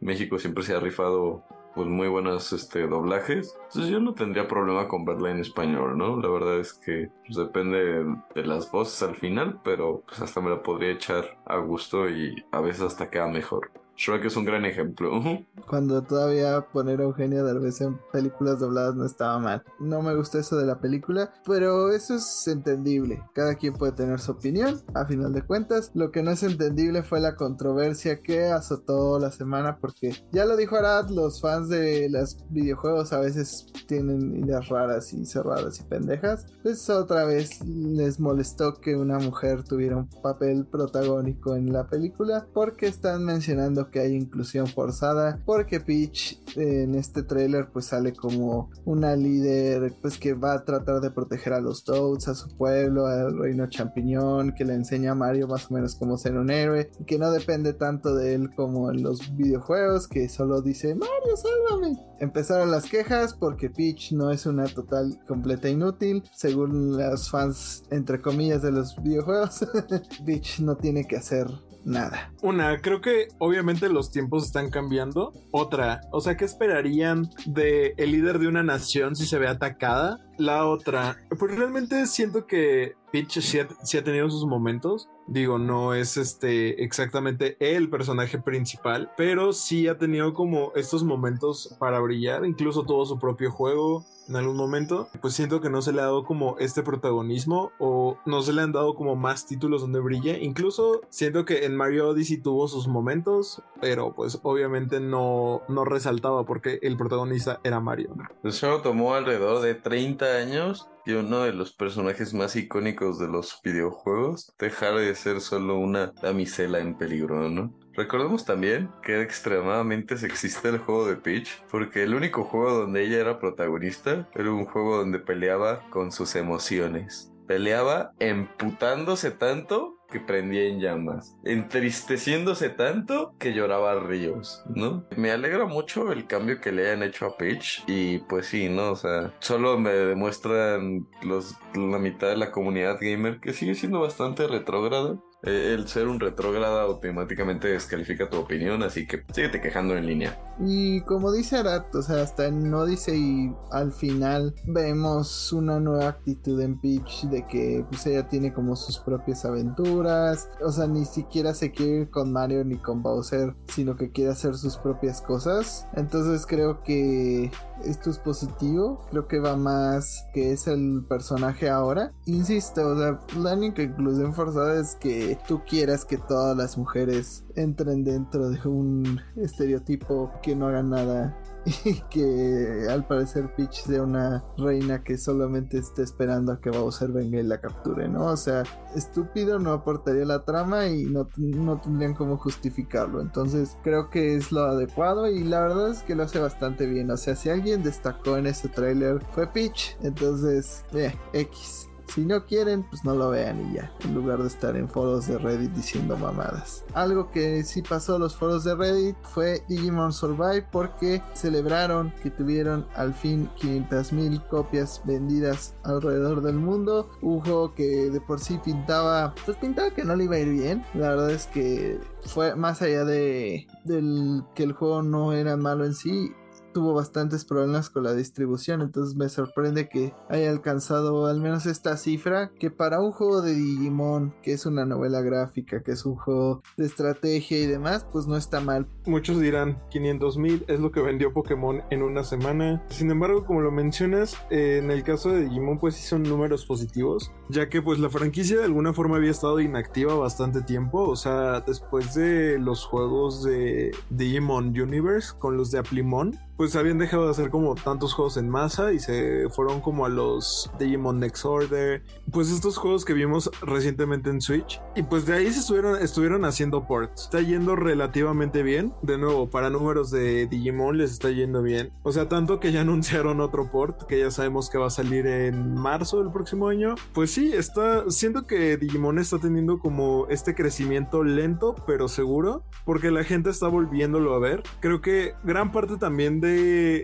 México siempre se ha rifado pues muy buenos este, doblajes. Entonces yo no tendría problema con verla en español, ¿no? La verdad es que pues, depende de las voces al final, pero pues hasta me la podría echar a gusto y a veces hasta queda mejor. Shrek es un gran ejemplo. Cuando todavía poner a Eugenio Derbez en películas dobladas no estaba mal. No me gusta eso de la película, pero eso es entendible. Cada quien puede tener su opinión, a final de cuentas. Lo que no es entendible fue la controversia que azotó la semana, porque ya lo dijo Arad, los fans de los videojuegos a veces tienen ideas raras y cerradas y pendejas. Pues otra vez les molestó que una mujer tuviera un papel protagónico en la película, porque están mencionando que hay inclusión forzada porque Peach en este tráiler pues sale como una líder pues que va a tratar de proteger a los Toads, a su pueblo, al reino champiñón, que le enseña a Mario más o menos cómo ser un héroe y que no depende tanto de él como en los videojuegos que solo dice Mario sálvame. Empezaron las quejas porque Peach no es una total completa inútil según los fans entre comillas de los videojuegos. Peach no tiene que hacer nada. Una, creo que obviamente los tiempos están cambiando. Otra, o sea, ¿qué esperarían de el líder de una nación si se ve atacada? La otra, pues realmente siento que Peach sí ha, ha tenido sus momentos. Digo, no es este exactamente el personaje principal, pero sí ha tenido como estos momentos para brillar. Incluso tuvo su propio juego en algún momento, pues siento que no se le ha dado como este protagonismo o no se le han dado como más títulos donde brille. Incluso siento que en Mario Odyssey tuvo sus momentos, pero pues obviamente no, no resaltaba porque el protagonista era Mario. El show tomó alrededor de 30 años y uno de los personajes más icónicos de los videojuegos dejar de ser solo una damisela en peligro, ¿no? Recordemos también que era extremadamente sexista el juego de Peach, porque el único juego donde ella era protagonista era un juego donde peleaba con sus emociones. Peleaba emputándose tanto que prendía en llamas, entristeciéndose tanto que lloraba ríos, ¿no? Me alegra mucho el cambio que le hayan hecho a Peach y pues sí, ¿no? O sea, solo me demuestran los, la mitad de la comunidad gamer que sigue siendo bastante retrógrada. Eh, el ser un retrógrada automáticamente descalifica tu opinión, así que síguete quejando en línea. Y como dice Arat, o sea, hasta en Odyssey al final vemos una nueva actitud en Peach de que pues ella tiene como sus propias aventuras, o sea, ni siquiera se quiere ir con Mario ni con Bowser, sino que quiere hacer sus propias cosas. Entonces creo que esto es positivo, creo que va más que es el personaje ahora. Insisto, o sea, la única inclusión forzada es que tú quieras que todas las mujeres entren dentro de un estereotipo que no hagan nada y que al parecer Peach sea una reina que solamente esté esperando a que Bowser venga y la capture, ¿no? O sea, estúpido no aportaría la trama y no, no tendrían cómo justificarlo. Entonces creo que es lo adecuado y la verdad es que lo hace bastante bien. O sea, si alguien destacó en ese tráiler fue Peach. Entonces, eh, X. Si no quieren, pues no lo vean y ya, en lugar de estar en foros de Reddit diciendo mamadas. Algo que sí pasó en los foros de Reddit fue Digimon Survive porque celebraron que tuvieron al fin 500.000 copias vendidas alrededor del mundo. Un juego que de por sí pintaba, pues pintaba que no le iba a ir bien. La verdad es que fue más allá de del que el juego no era malo en sí, tuvo bastantes problemas con la distribución, entonces me sorprende que haya alcanzado al menos esta cifra, que para un juego de Digimon, que es una novela gráfica, que es un juego de estrategia y demás, pues no está mal. Muchos dirán 500 mil es lo que vendió Pokémon en una semana. Sin embargo, como lo mencionas, eh, en el caso de Digimon pues sí son números positivos, ya que pues la franquicia de alguna forma había estado inactiva bastante tiempo, o sea, después de los juegos de Digimon Universe con los de Aplimon, pues habían dejado de hacer como tantos juegos en masa y se fueron como a los Digimon Next Order, pues estos juegos que vimos recientemente en Switch y pues de ahí se estuvieron, estuvieron haciendo ports. Está yendo relativamente bien, de nuevo, para números de Digimon les está yendo bien. O sea, tanto que ya anunciaron otro port que ya sabemos que va a salir en marzo del próximo año. Pues sí, está siento que Digimon está teniendo como este crecimiento lento pero seguro porque la gente está volviéndolo a ver. Creo que gran parte también de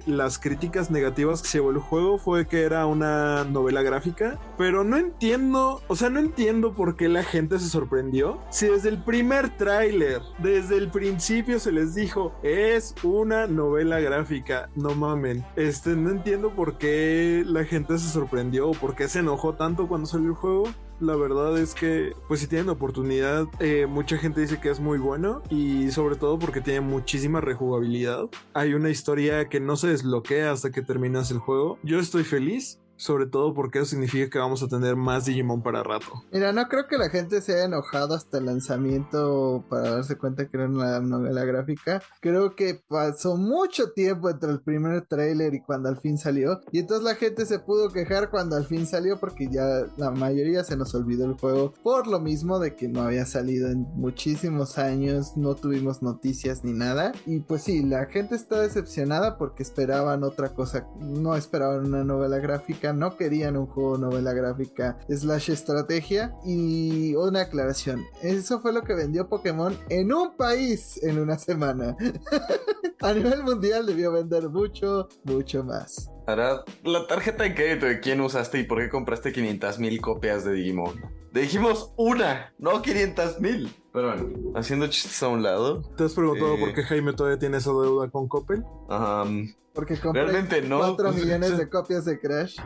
las críticas negativas que se llevó el juego fue que era una novela gráfica, pero no entiendo, o sea, no entiendo por qué la gente se sorprendió. Si desde el primer tráiler, desde el principio se les dijo, es una novela gráfica, no mamen. Este, no entiendo por qué la gente se sorprendió o por qué se enojó tanto cuando salió el juego. La verdad es que, pues si tienen oportunidad, eh, mucha gente dice que es muy bueno y sobre todo porque tiene muchísima rejugabilidad. Hay una historia que no se desbloquea hasta que terminas el juego. Yo estoy feliz sobre todo porque eso significa que vamos a tener más Digimon para rato. Mira, no creo que la gente se haya enojado hasta el lanzamiento para darse cuenta que era una novela gráfica. Creo que pasó mucho tiempo entre el primer tráiler y cuando al fin salió. Y entonces la gente se pudo quejar cuando al fin salió porque ya la mayoría se nos olvidó el juego. Por lo mismo de que no había salido en muchísimos años, no tuvimos noticias ni nada. Y pues sí, la gente está decepcionada porque esperaban otra cosa. No esperaban una novela gráfica no querían un juego novela gráfica slash estrategia. Y una aclaración, eso fue lo que vendió Pokémon en un país en una semana. A nivel mundial debió vender mucho, mucho más. Ahora, la tarjeta de crédito de quién usaste y por qué compraste 500 mil copias de Digimon. Dijimos una, no 500 mil. Pero bueno, haciendo chistes a un lado. ¿Te has preguntado Eh. por qué Jaime todavía tiene esa deuda con Coppel? um, Porque compré Realmente no. 4 millones de copias de Crash.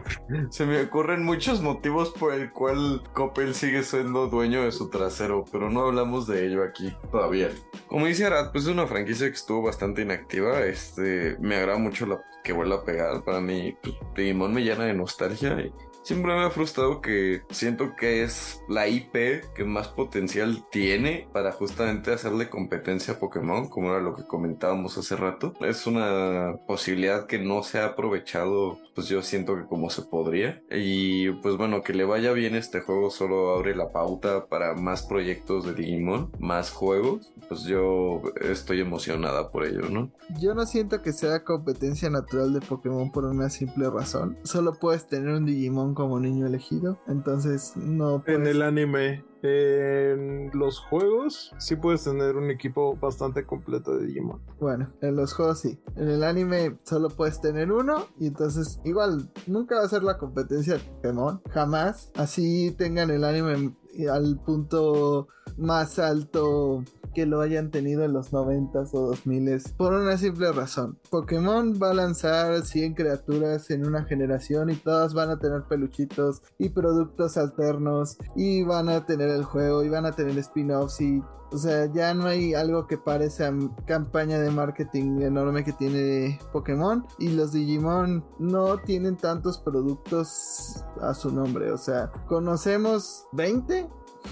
se me ocurren muchos motivos por el cual Coppel sigue siendo dueño de su trasero, pero no hablamos de ello aquí todavía. Como dice Arad, pues es una franquicia que estuvo bastante inactiva. Este, me agrada mucho la que vuelva a pegar. Para mí, pues, Digimon me llena de nostalgia y Siempre me ha frustrado que siento que es la IP que más potencial tiene para justamente hacerle competencia a Pokémon, como era lo que comentábamos hace rato. Es una posibilidad que no se ha aprovechado, pues yo siento que como se podría. Y pues bueno, que le vaya bien este juego solo abre la pauta para más proyectos de Digimon, más juegos. Pues yo estoy emocionada por ello, ¿no? Yo no siento que sea competencia natural de Pokémon por una simple razón. Solo puedes tener un Digimon como niño elegido. Entonces no En puedes... el anime, en los juegos, sí puedes tener un equipo bastante completo de Digimon. Bueno, en los juegos sí. En el anime solo puedes tener uno. Y entonces igual nunca va a ser la competencia de Pokémon. Jamás. Así tengan el anime al punto más alto que lo hayan tenido en los 90s o 2000s por una simple razón. Pokémon va a lanzar 100 criaturas en una generación y todas van a tener peluchitos y productos alternos y van a tener el juego y van a tener spin-offs y o sea, ya no hay algo que pare esa campaña de marketing enorme que tiene Pokémon. Y los Digimon no tienen tantos productos a su nombre. O sea, conocemos 20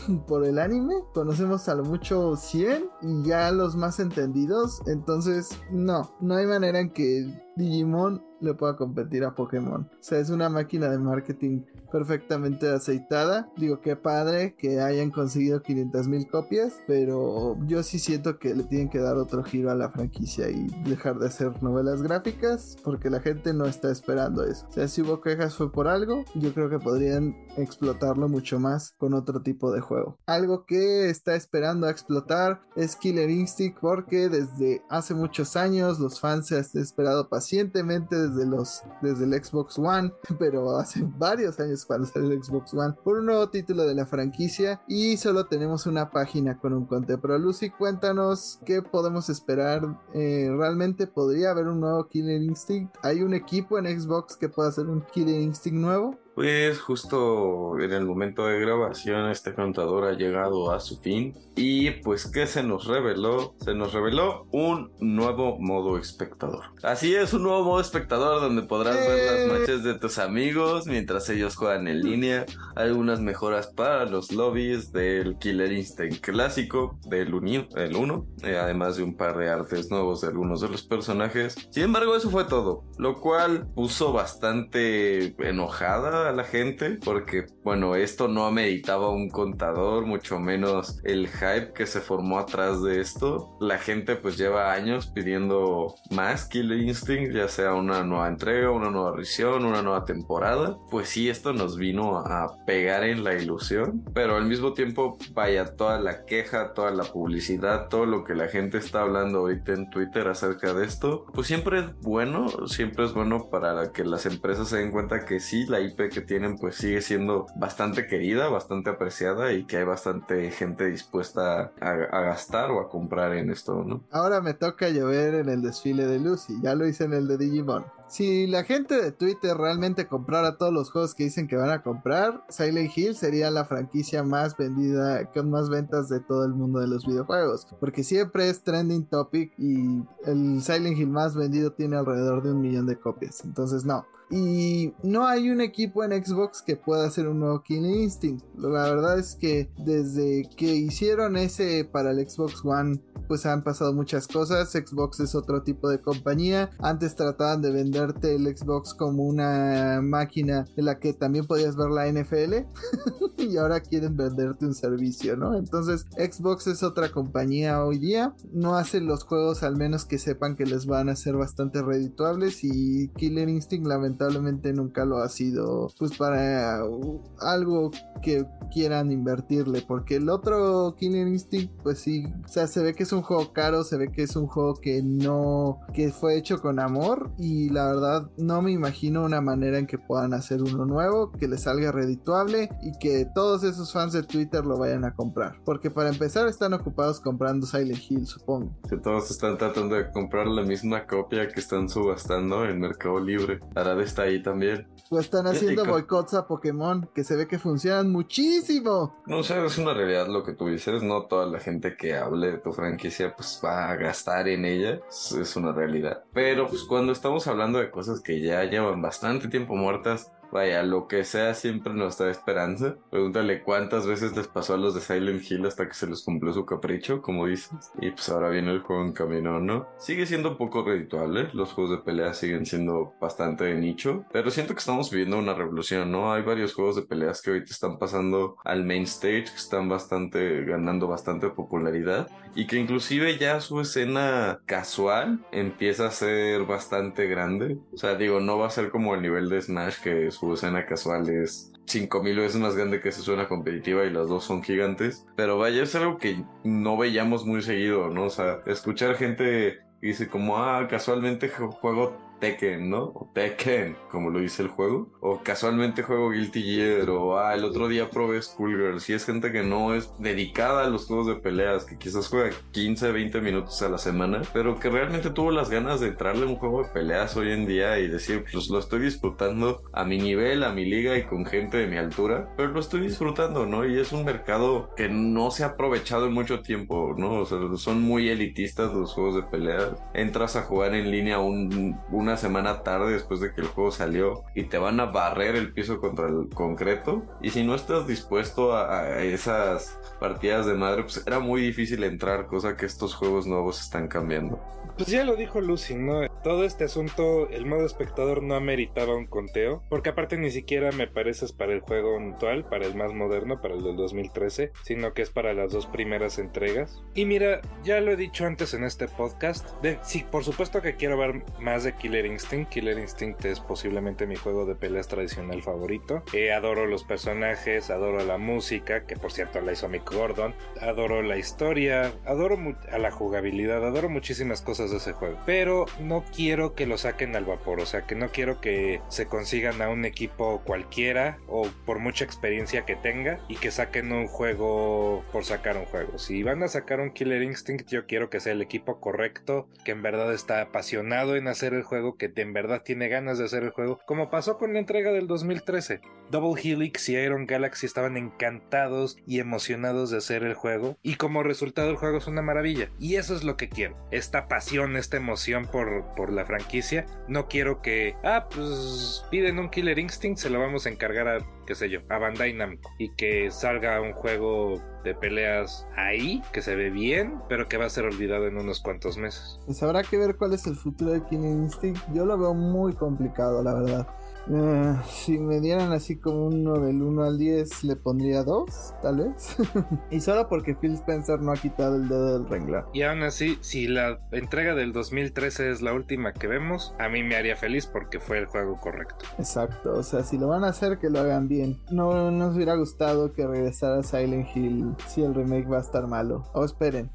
por el anime. Conocemos a lo mucho 100 y ya los más entendidos. Entonces, no, no hay manera en que Digimon le pueda competir a Pokémon. O sea, es una máquina de marketing perfectamente aceitada. Digo, qué padre que hayan conseguido 500 mil copias, pero yo sí siento que le tienen que dar otro giro a la franquicia y dejar de hacer novelas gráficas porque la gente no está esperando eso. O sea, si hubo quejas fue por algo, yo creo que podrían explotarlo mucho más con otro tipo de juego. Algo que está esperando a explotar es Killer Instinct porque desde hace muchos años los fans se han esperado pacientemente desde los desde el Xbox One, pero hace varios años cuando salió el Xbox One por un nuevo título de la franquicia y solo tenemos una página con un conte. Pero Lucy, cuéntanos qué podemos esperar. Eh, ¿Realmente podría haber un nuevo Killer Instinct? ¿Hay un equipo en Xbox que pueda hacer un Killer Instinct nuevo? Pues justo en el momento de grabación este contador ha llegado a su fin y pues ¿qué se nos reveló? Se nos reveló un nuevo modo espectador. Así es, un nuevo modo espectador donde podrás ver las matches de tus amigos mientras ellos juegan en línea, algunas mejoras para los lobbies del Killer Instinct clásico del 1, el uno, eh, además de un par de artes nuevos de algunos de los personajes. Sin embargo, eso fue todo, lo cual puso bastante enojada a la gente porque, bueno, esto no ameritaba un contador, mucho menos el hype que se formó atrás de esto. La gente pues lleva años pidiendo más Killer Instinct, ya sea una nueva entrega, una nueva edición, una nueva temporada. Pues sí, esto nos vino a pegar en la ilusión, pero al mismo tiempo, vaya, toda la queja, toda la publicidad, todo lo que la gente está hablando ahorita en Twitter acerca de esto, pues siempre es bueno, siempre es bueno para que las empresas se den cuenta que sí, la IP que tienen pues sigue siendo bastante querida, bastante apreciada y que hay bastante gente dispuesta a, gastar o a comprar en esto, ¿no? Ahora me toca llover en el desfile de Lucy, ya lo hice en el de Digimon. Si la gente de Twitter realmente comprara todos los juegos que dicen que van a comprar, Silent Hill sería la franquicia más vendida, con más ventas de todo el mundo de los videojuegos. Porque siempre es trending topic y el Silent Hill más vendido tiene alrededor de un millón de copias. Entonces no. Y no hay un equipo en Xbox que pueda hacer un nuevo Killing Instinct. La verdad es que desde que hicieron ese para el Xbox One, pues han pasado muchas cosas. Xbox es otro tipo de compañía. Antes trataban de venderte el Xbox como una máquina en la que también podías ver la NFL. y ahora quieren venderte un servicio, ¿no? Entonces Xbox es otra compañía hoy día. No hacen los juegos al menos que sepan que les van a ser bastante redituables. Y Killer Instinct lamentablemente lamentablemente nunca lo ha sido pues para uh, algo que quieran invertirle porque el otro Killer Instinct pues sí o sea se ve que es un juego caro se ve que es un juego que no que fue hecho con amor y la verdad no me imagino una manera en que puedan hacer uno nuevo que le salga redituable y que todos esos fans de Twitter lo vayan a comprar porque para empezar están ocupados comprando Silent Hill supongo. Que todos están tratando de comprar la misma copia que están subastando en Mercado Libre para está ahí también. O están haciendo boicots a Pokémon, que se ve que funcionan muchísimo. No sé, es una realidad lo que tú dices, no toda la gente que hable de tu franquicia pues va a gastar en ella, es una realidad. Pero pues cuando estamos hablando de cosas que ya llevan bastante tiempo muertas, Vaya, lo que sea siempre nos da esperanza. Pregúntale cuántas veces les pasó a los de Silent Hill hasta que se les cumplió su capricho, como dices. Y pues ahora viene el juego en camino, ¿no? Sigue siendo poco redituable. Los juegos de pelea siguen siendo bastante de nicho. Pero siento que estamos viviendo una revolución, ¿no? Hay varios juegos de peleas que ahorita están pasando al main stage, que están bastante, ganando bastante popularidad. Y que inclusive ya su escena casual empieza a ser bastante grande. O sea, digo, no va a ser como el nivel de Smash que es su escena casual es 5000 veces más grande que su escena competitiva y las dos son gigantes. Pero vaya, es algo que no veíamos muy seguido, ¿no? O sea, escuchar gente dice como, ah, casualmente juego Tekken, ¿no? O Tekken, como lo dice el juego. O casualmente juego Guilty Gear. O ah, el otro día probé Schoolgirl. Si es gente que no es dedicada a los juegos de peleas, que quizás juega 15, 20 minutos a la semana, pero que realmente tuvo las ganas de entrarle a un juego de peleas hoy en día y decir, pues lo estoy disfrutando a mi nivel, a mi liga y con gente de mi altura, pero lo estoy disfrutando, ¿no? Y es un mercado que no se ha aprovechado en mucho tiempo, ¿no? O sea, son muy elitistas los juegos de peleas. Entras a jugar en línea un, una semana tarde después de que el juego salió y te van a barrer el piso contra el concreto. Y si no estás dispuesto a, esas partidas de madre, pues era muy difícil entrar, cosa que estos juegos nuevos están cambiando. Pues ya lo dijo Lucy, ¿no? Todo este asunto, el modo espectador no ameritaba un conteo, porque aparte ni siquiera me pareces para el juego actual, para el más moderno, para el del 2013, sino que es para las dos primeras entregas. Y mira, ya lo he dicho antes en este podcast, de, sí, por supuesto que quiero ver más de Killer Instinct. Killer Instinct es posiblemente mi juego de peleas tradicional favorito. Eh, adoro los personajes, adoro la música, que por cierto la hizo Mick Gordon. Adoro la historia, adoro a la jugabilidad, adoro muchísimas cosas de ese juego. Pero no quiero que lo saquen al vapor, o sea, que no quiero que se consigan a un equipo cualquiera o por mucha experiencia que tenga y que saquen un juego por sacar un juego. Si van a sacar un Killer Instinct, yo quiero que sea el equipo correcto, que en verdad está apasionado en hacer el juego que en verdad tiene ganas de hacer el juego, como pasó con la entrega del 2013. Double Helix y Iron Galaxy estaban encantados y emocionados de hacer el juego, y como resultado el juego es una maravilla. Y eso es lo que quiero, esta pasión, esta emoción por, por la franquicia. No quiero que, ah, pues piden un Killer Instinct, se lo vamos a encargar a qué sé yo, a Bandai Namco y que salga un juego de peleas ahí, que se ve bien, pero que va a ser olvidado en unos cuantos meses. Pues habrá que ver cuál es el futuro de Killing Instinct. Yo lo veo muy complicado, la verdad. Eh, si me dieran así como uno del 1 al 10, le pondría 2, tal vez. y solo porque Phil Spencer no ha quitado el dedo del renglón. Y aún así, si la entrega del 2013 es la última que vemos, a mí me haría feliz porque fue el juego correcto. Exacto, o sea, si lo van a hacer, que lo hagan bien. No nos hubiera gustado que regresara Silent Hill si el remake va a estar malo. O esperen.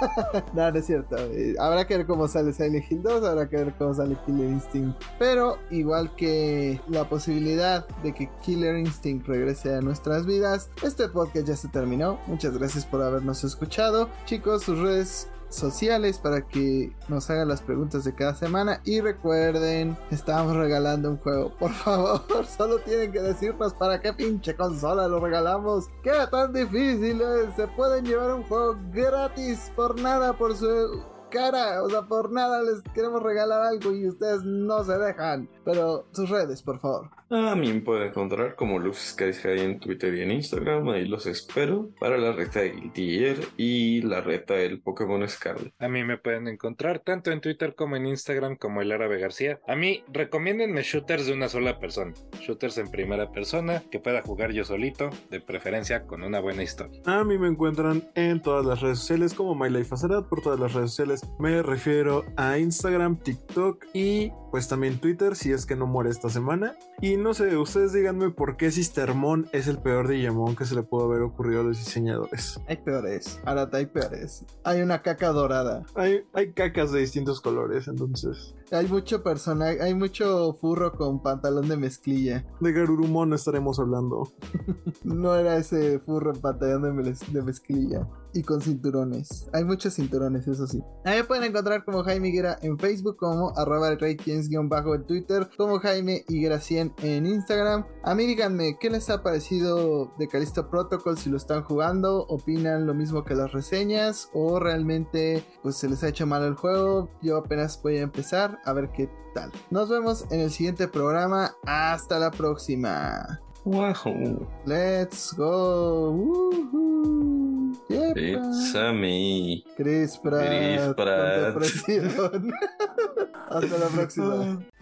no, no es cierto. Eh, habrá que ver cómo sale Silent Hill 2, habrá que ver cómo sale Killer Instinct. Pero igual que la posibilidad de que Killer Instinct regrese a nuestras vidas, este podcast ya se terminó. Muchas gracias por habernos escuchado. Chicos, sus redes sociales para que nos hagan las preguntas de cada semana y recuerden estamos regalando un juego por favor solo tienen que decirnos para qué pinche consola lo regalamos qué tan difícil se pueden llevar un juego gratis por nada por su cara. O sea, por nada les queremos regalar algo y ustedes no se dejan. Pero sus redes, por favor. A mí me pueden encontrar como Luz Skies High en Twitter y en Instagram. Ahí los espero para la reta de Guilty Gear y la reta del Pokémon Scarlet. A mí me pueden encontrar tanto en Twitter como en Instagram como el Árabe García. A mí, recomiéndenme shooters de una sola persona. Shooters en primera persona que pueda jugar yo solito, de preferencia con una buena historia. A mí me encuentran en todas las redes sociales como MyLifeAcerat por todas las redes sociales. Me refiero a Instagram, TikTok y pues también Twitter si es que no muere esta semana. Y no sé, ustedes díganme por qué Sistermon es el peor Digimon que se le pudo haber ocurrido a los diseñadores. Hay peores. Arata, hay peores. Hay una caca dorada. Hay, hay cacas de distintos colores, entonces. Hay mucho personaje, hay mucho furro con pantalón de mezclilla. De Garurumon estaremos hablando. no era ese furro en pantalón de, mez de, mezclilla. Y con cinturones. Hay muchos cinturones, eso sí. Ahí pueden encontrar como Jaime Higuera en Facebook, como arroba bajo en Twitter, como Jaime Higuera 100 en Instagram. A mí díganme, ¿qué les ha parecido de Calisto Protocol? Si lo están jugando, ¿opinan lo mismo que las reseñas? ¿O realmente pues se les ha hecho mal el juego? Yo apenas voy a empezar a ver qué tal. Nos vemos en el siguiente programa. Hasta la próxima. Wow. Let's go. Woohoo. It's a me. Chris Pratt. Chris Pratt. Hasta la próxima.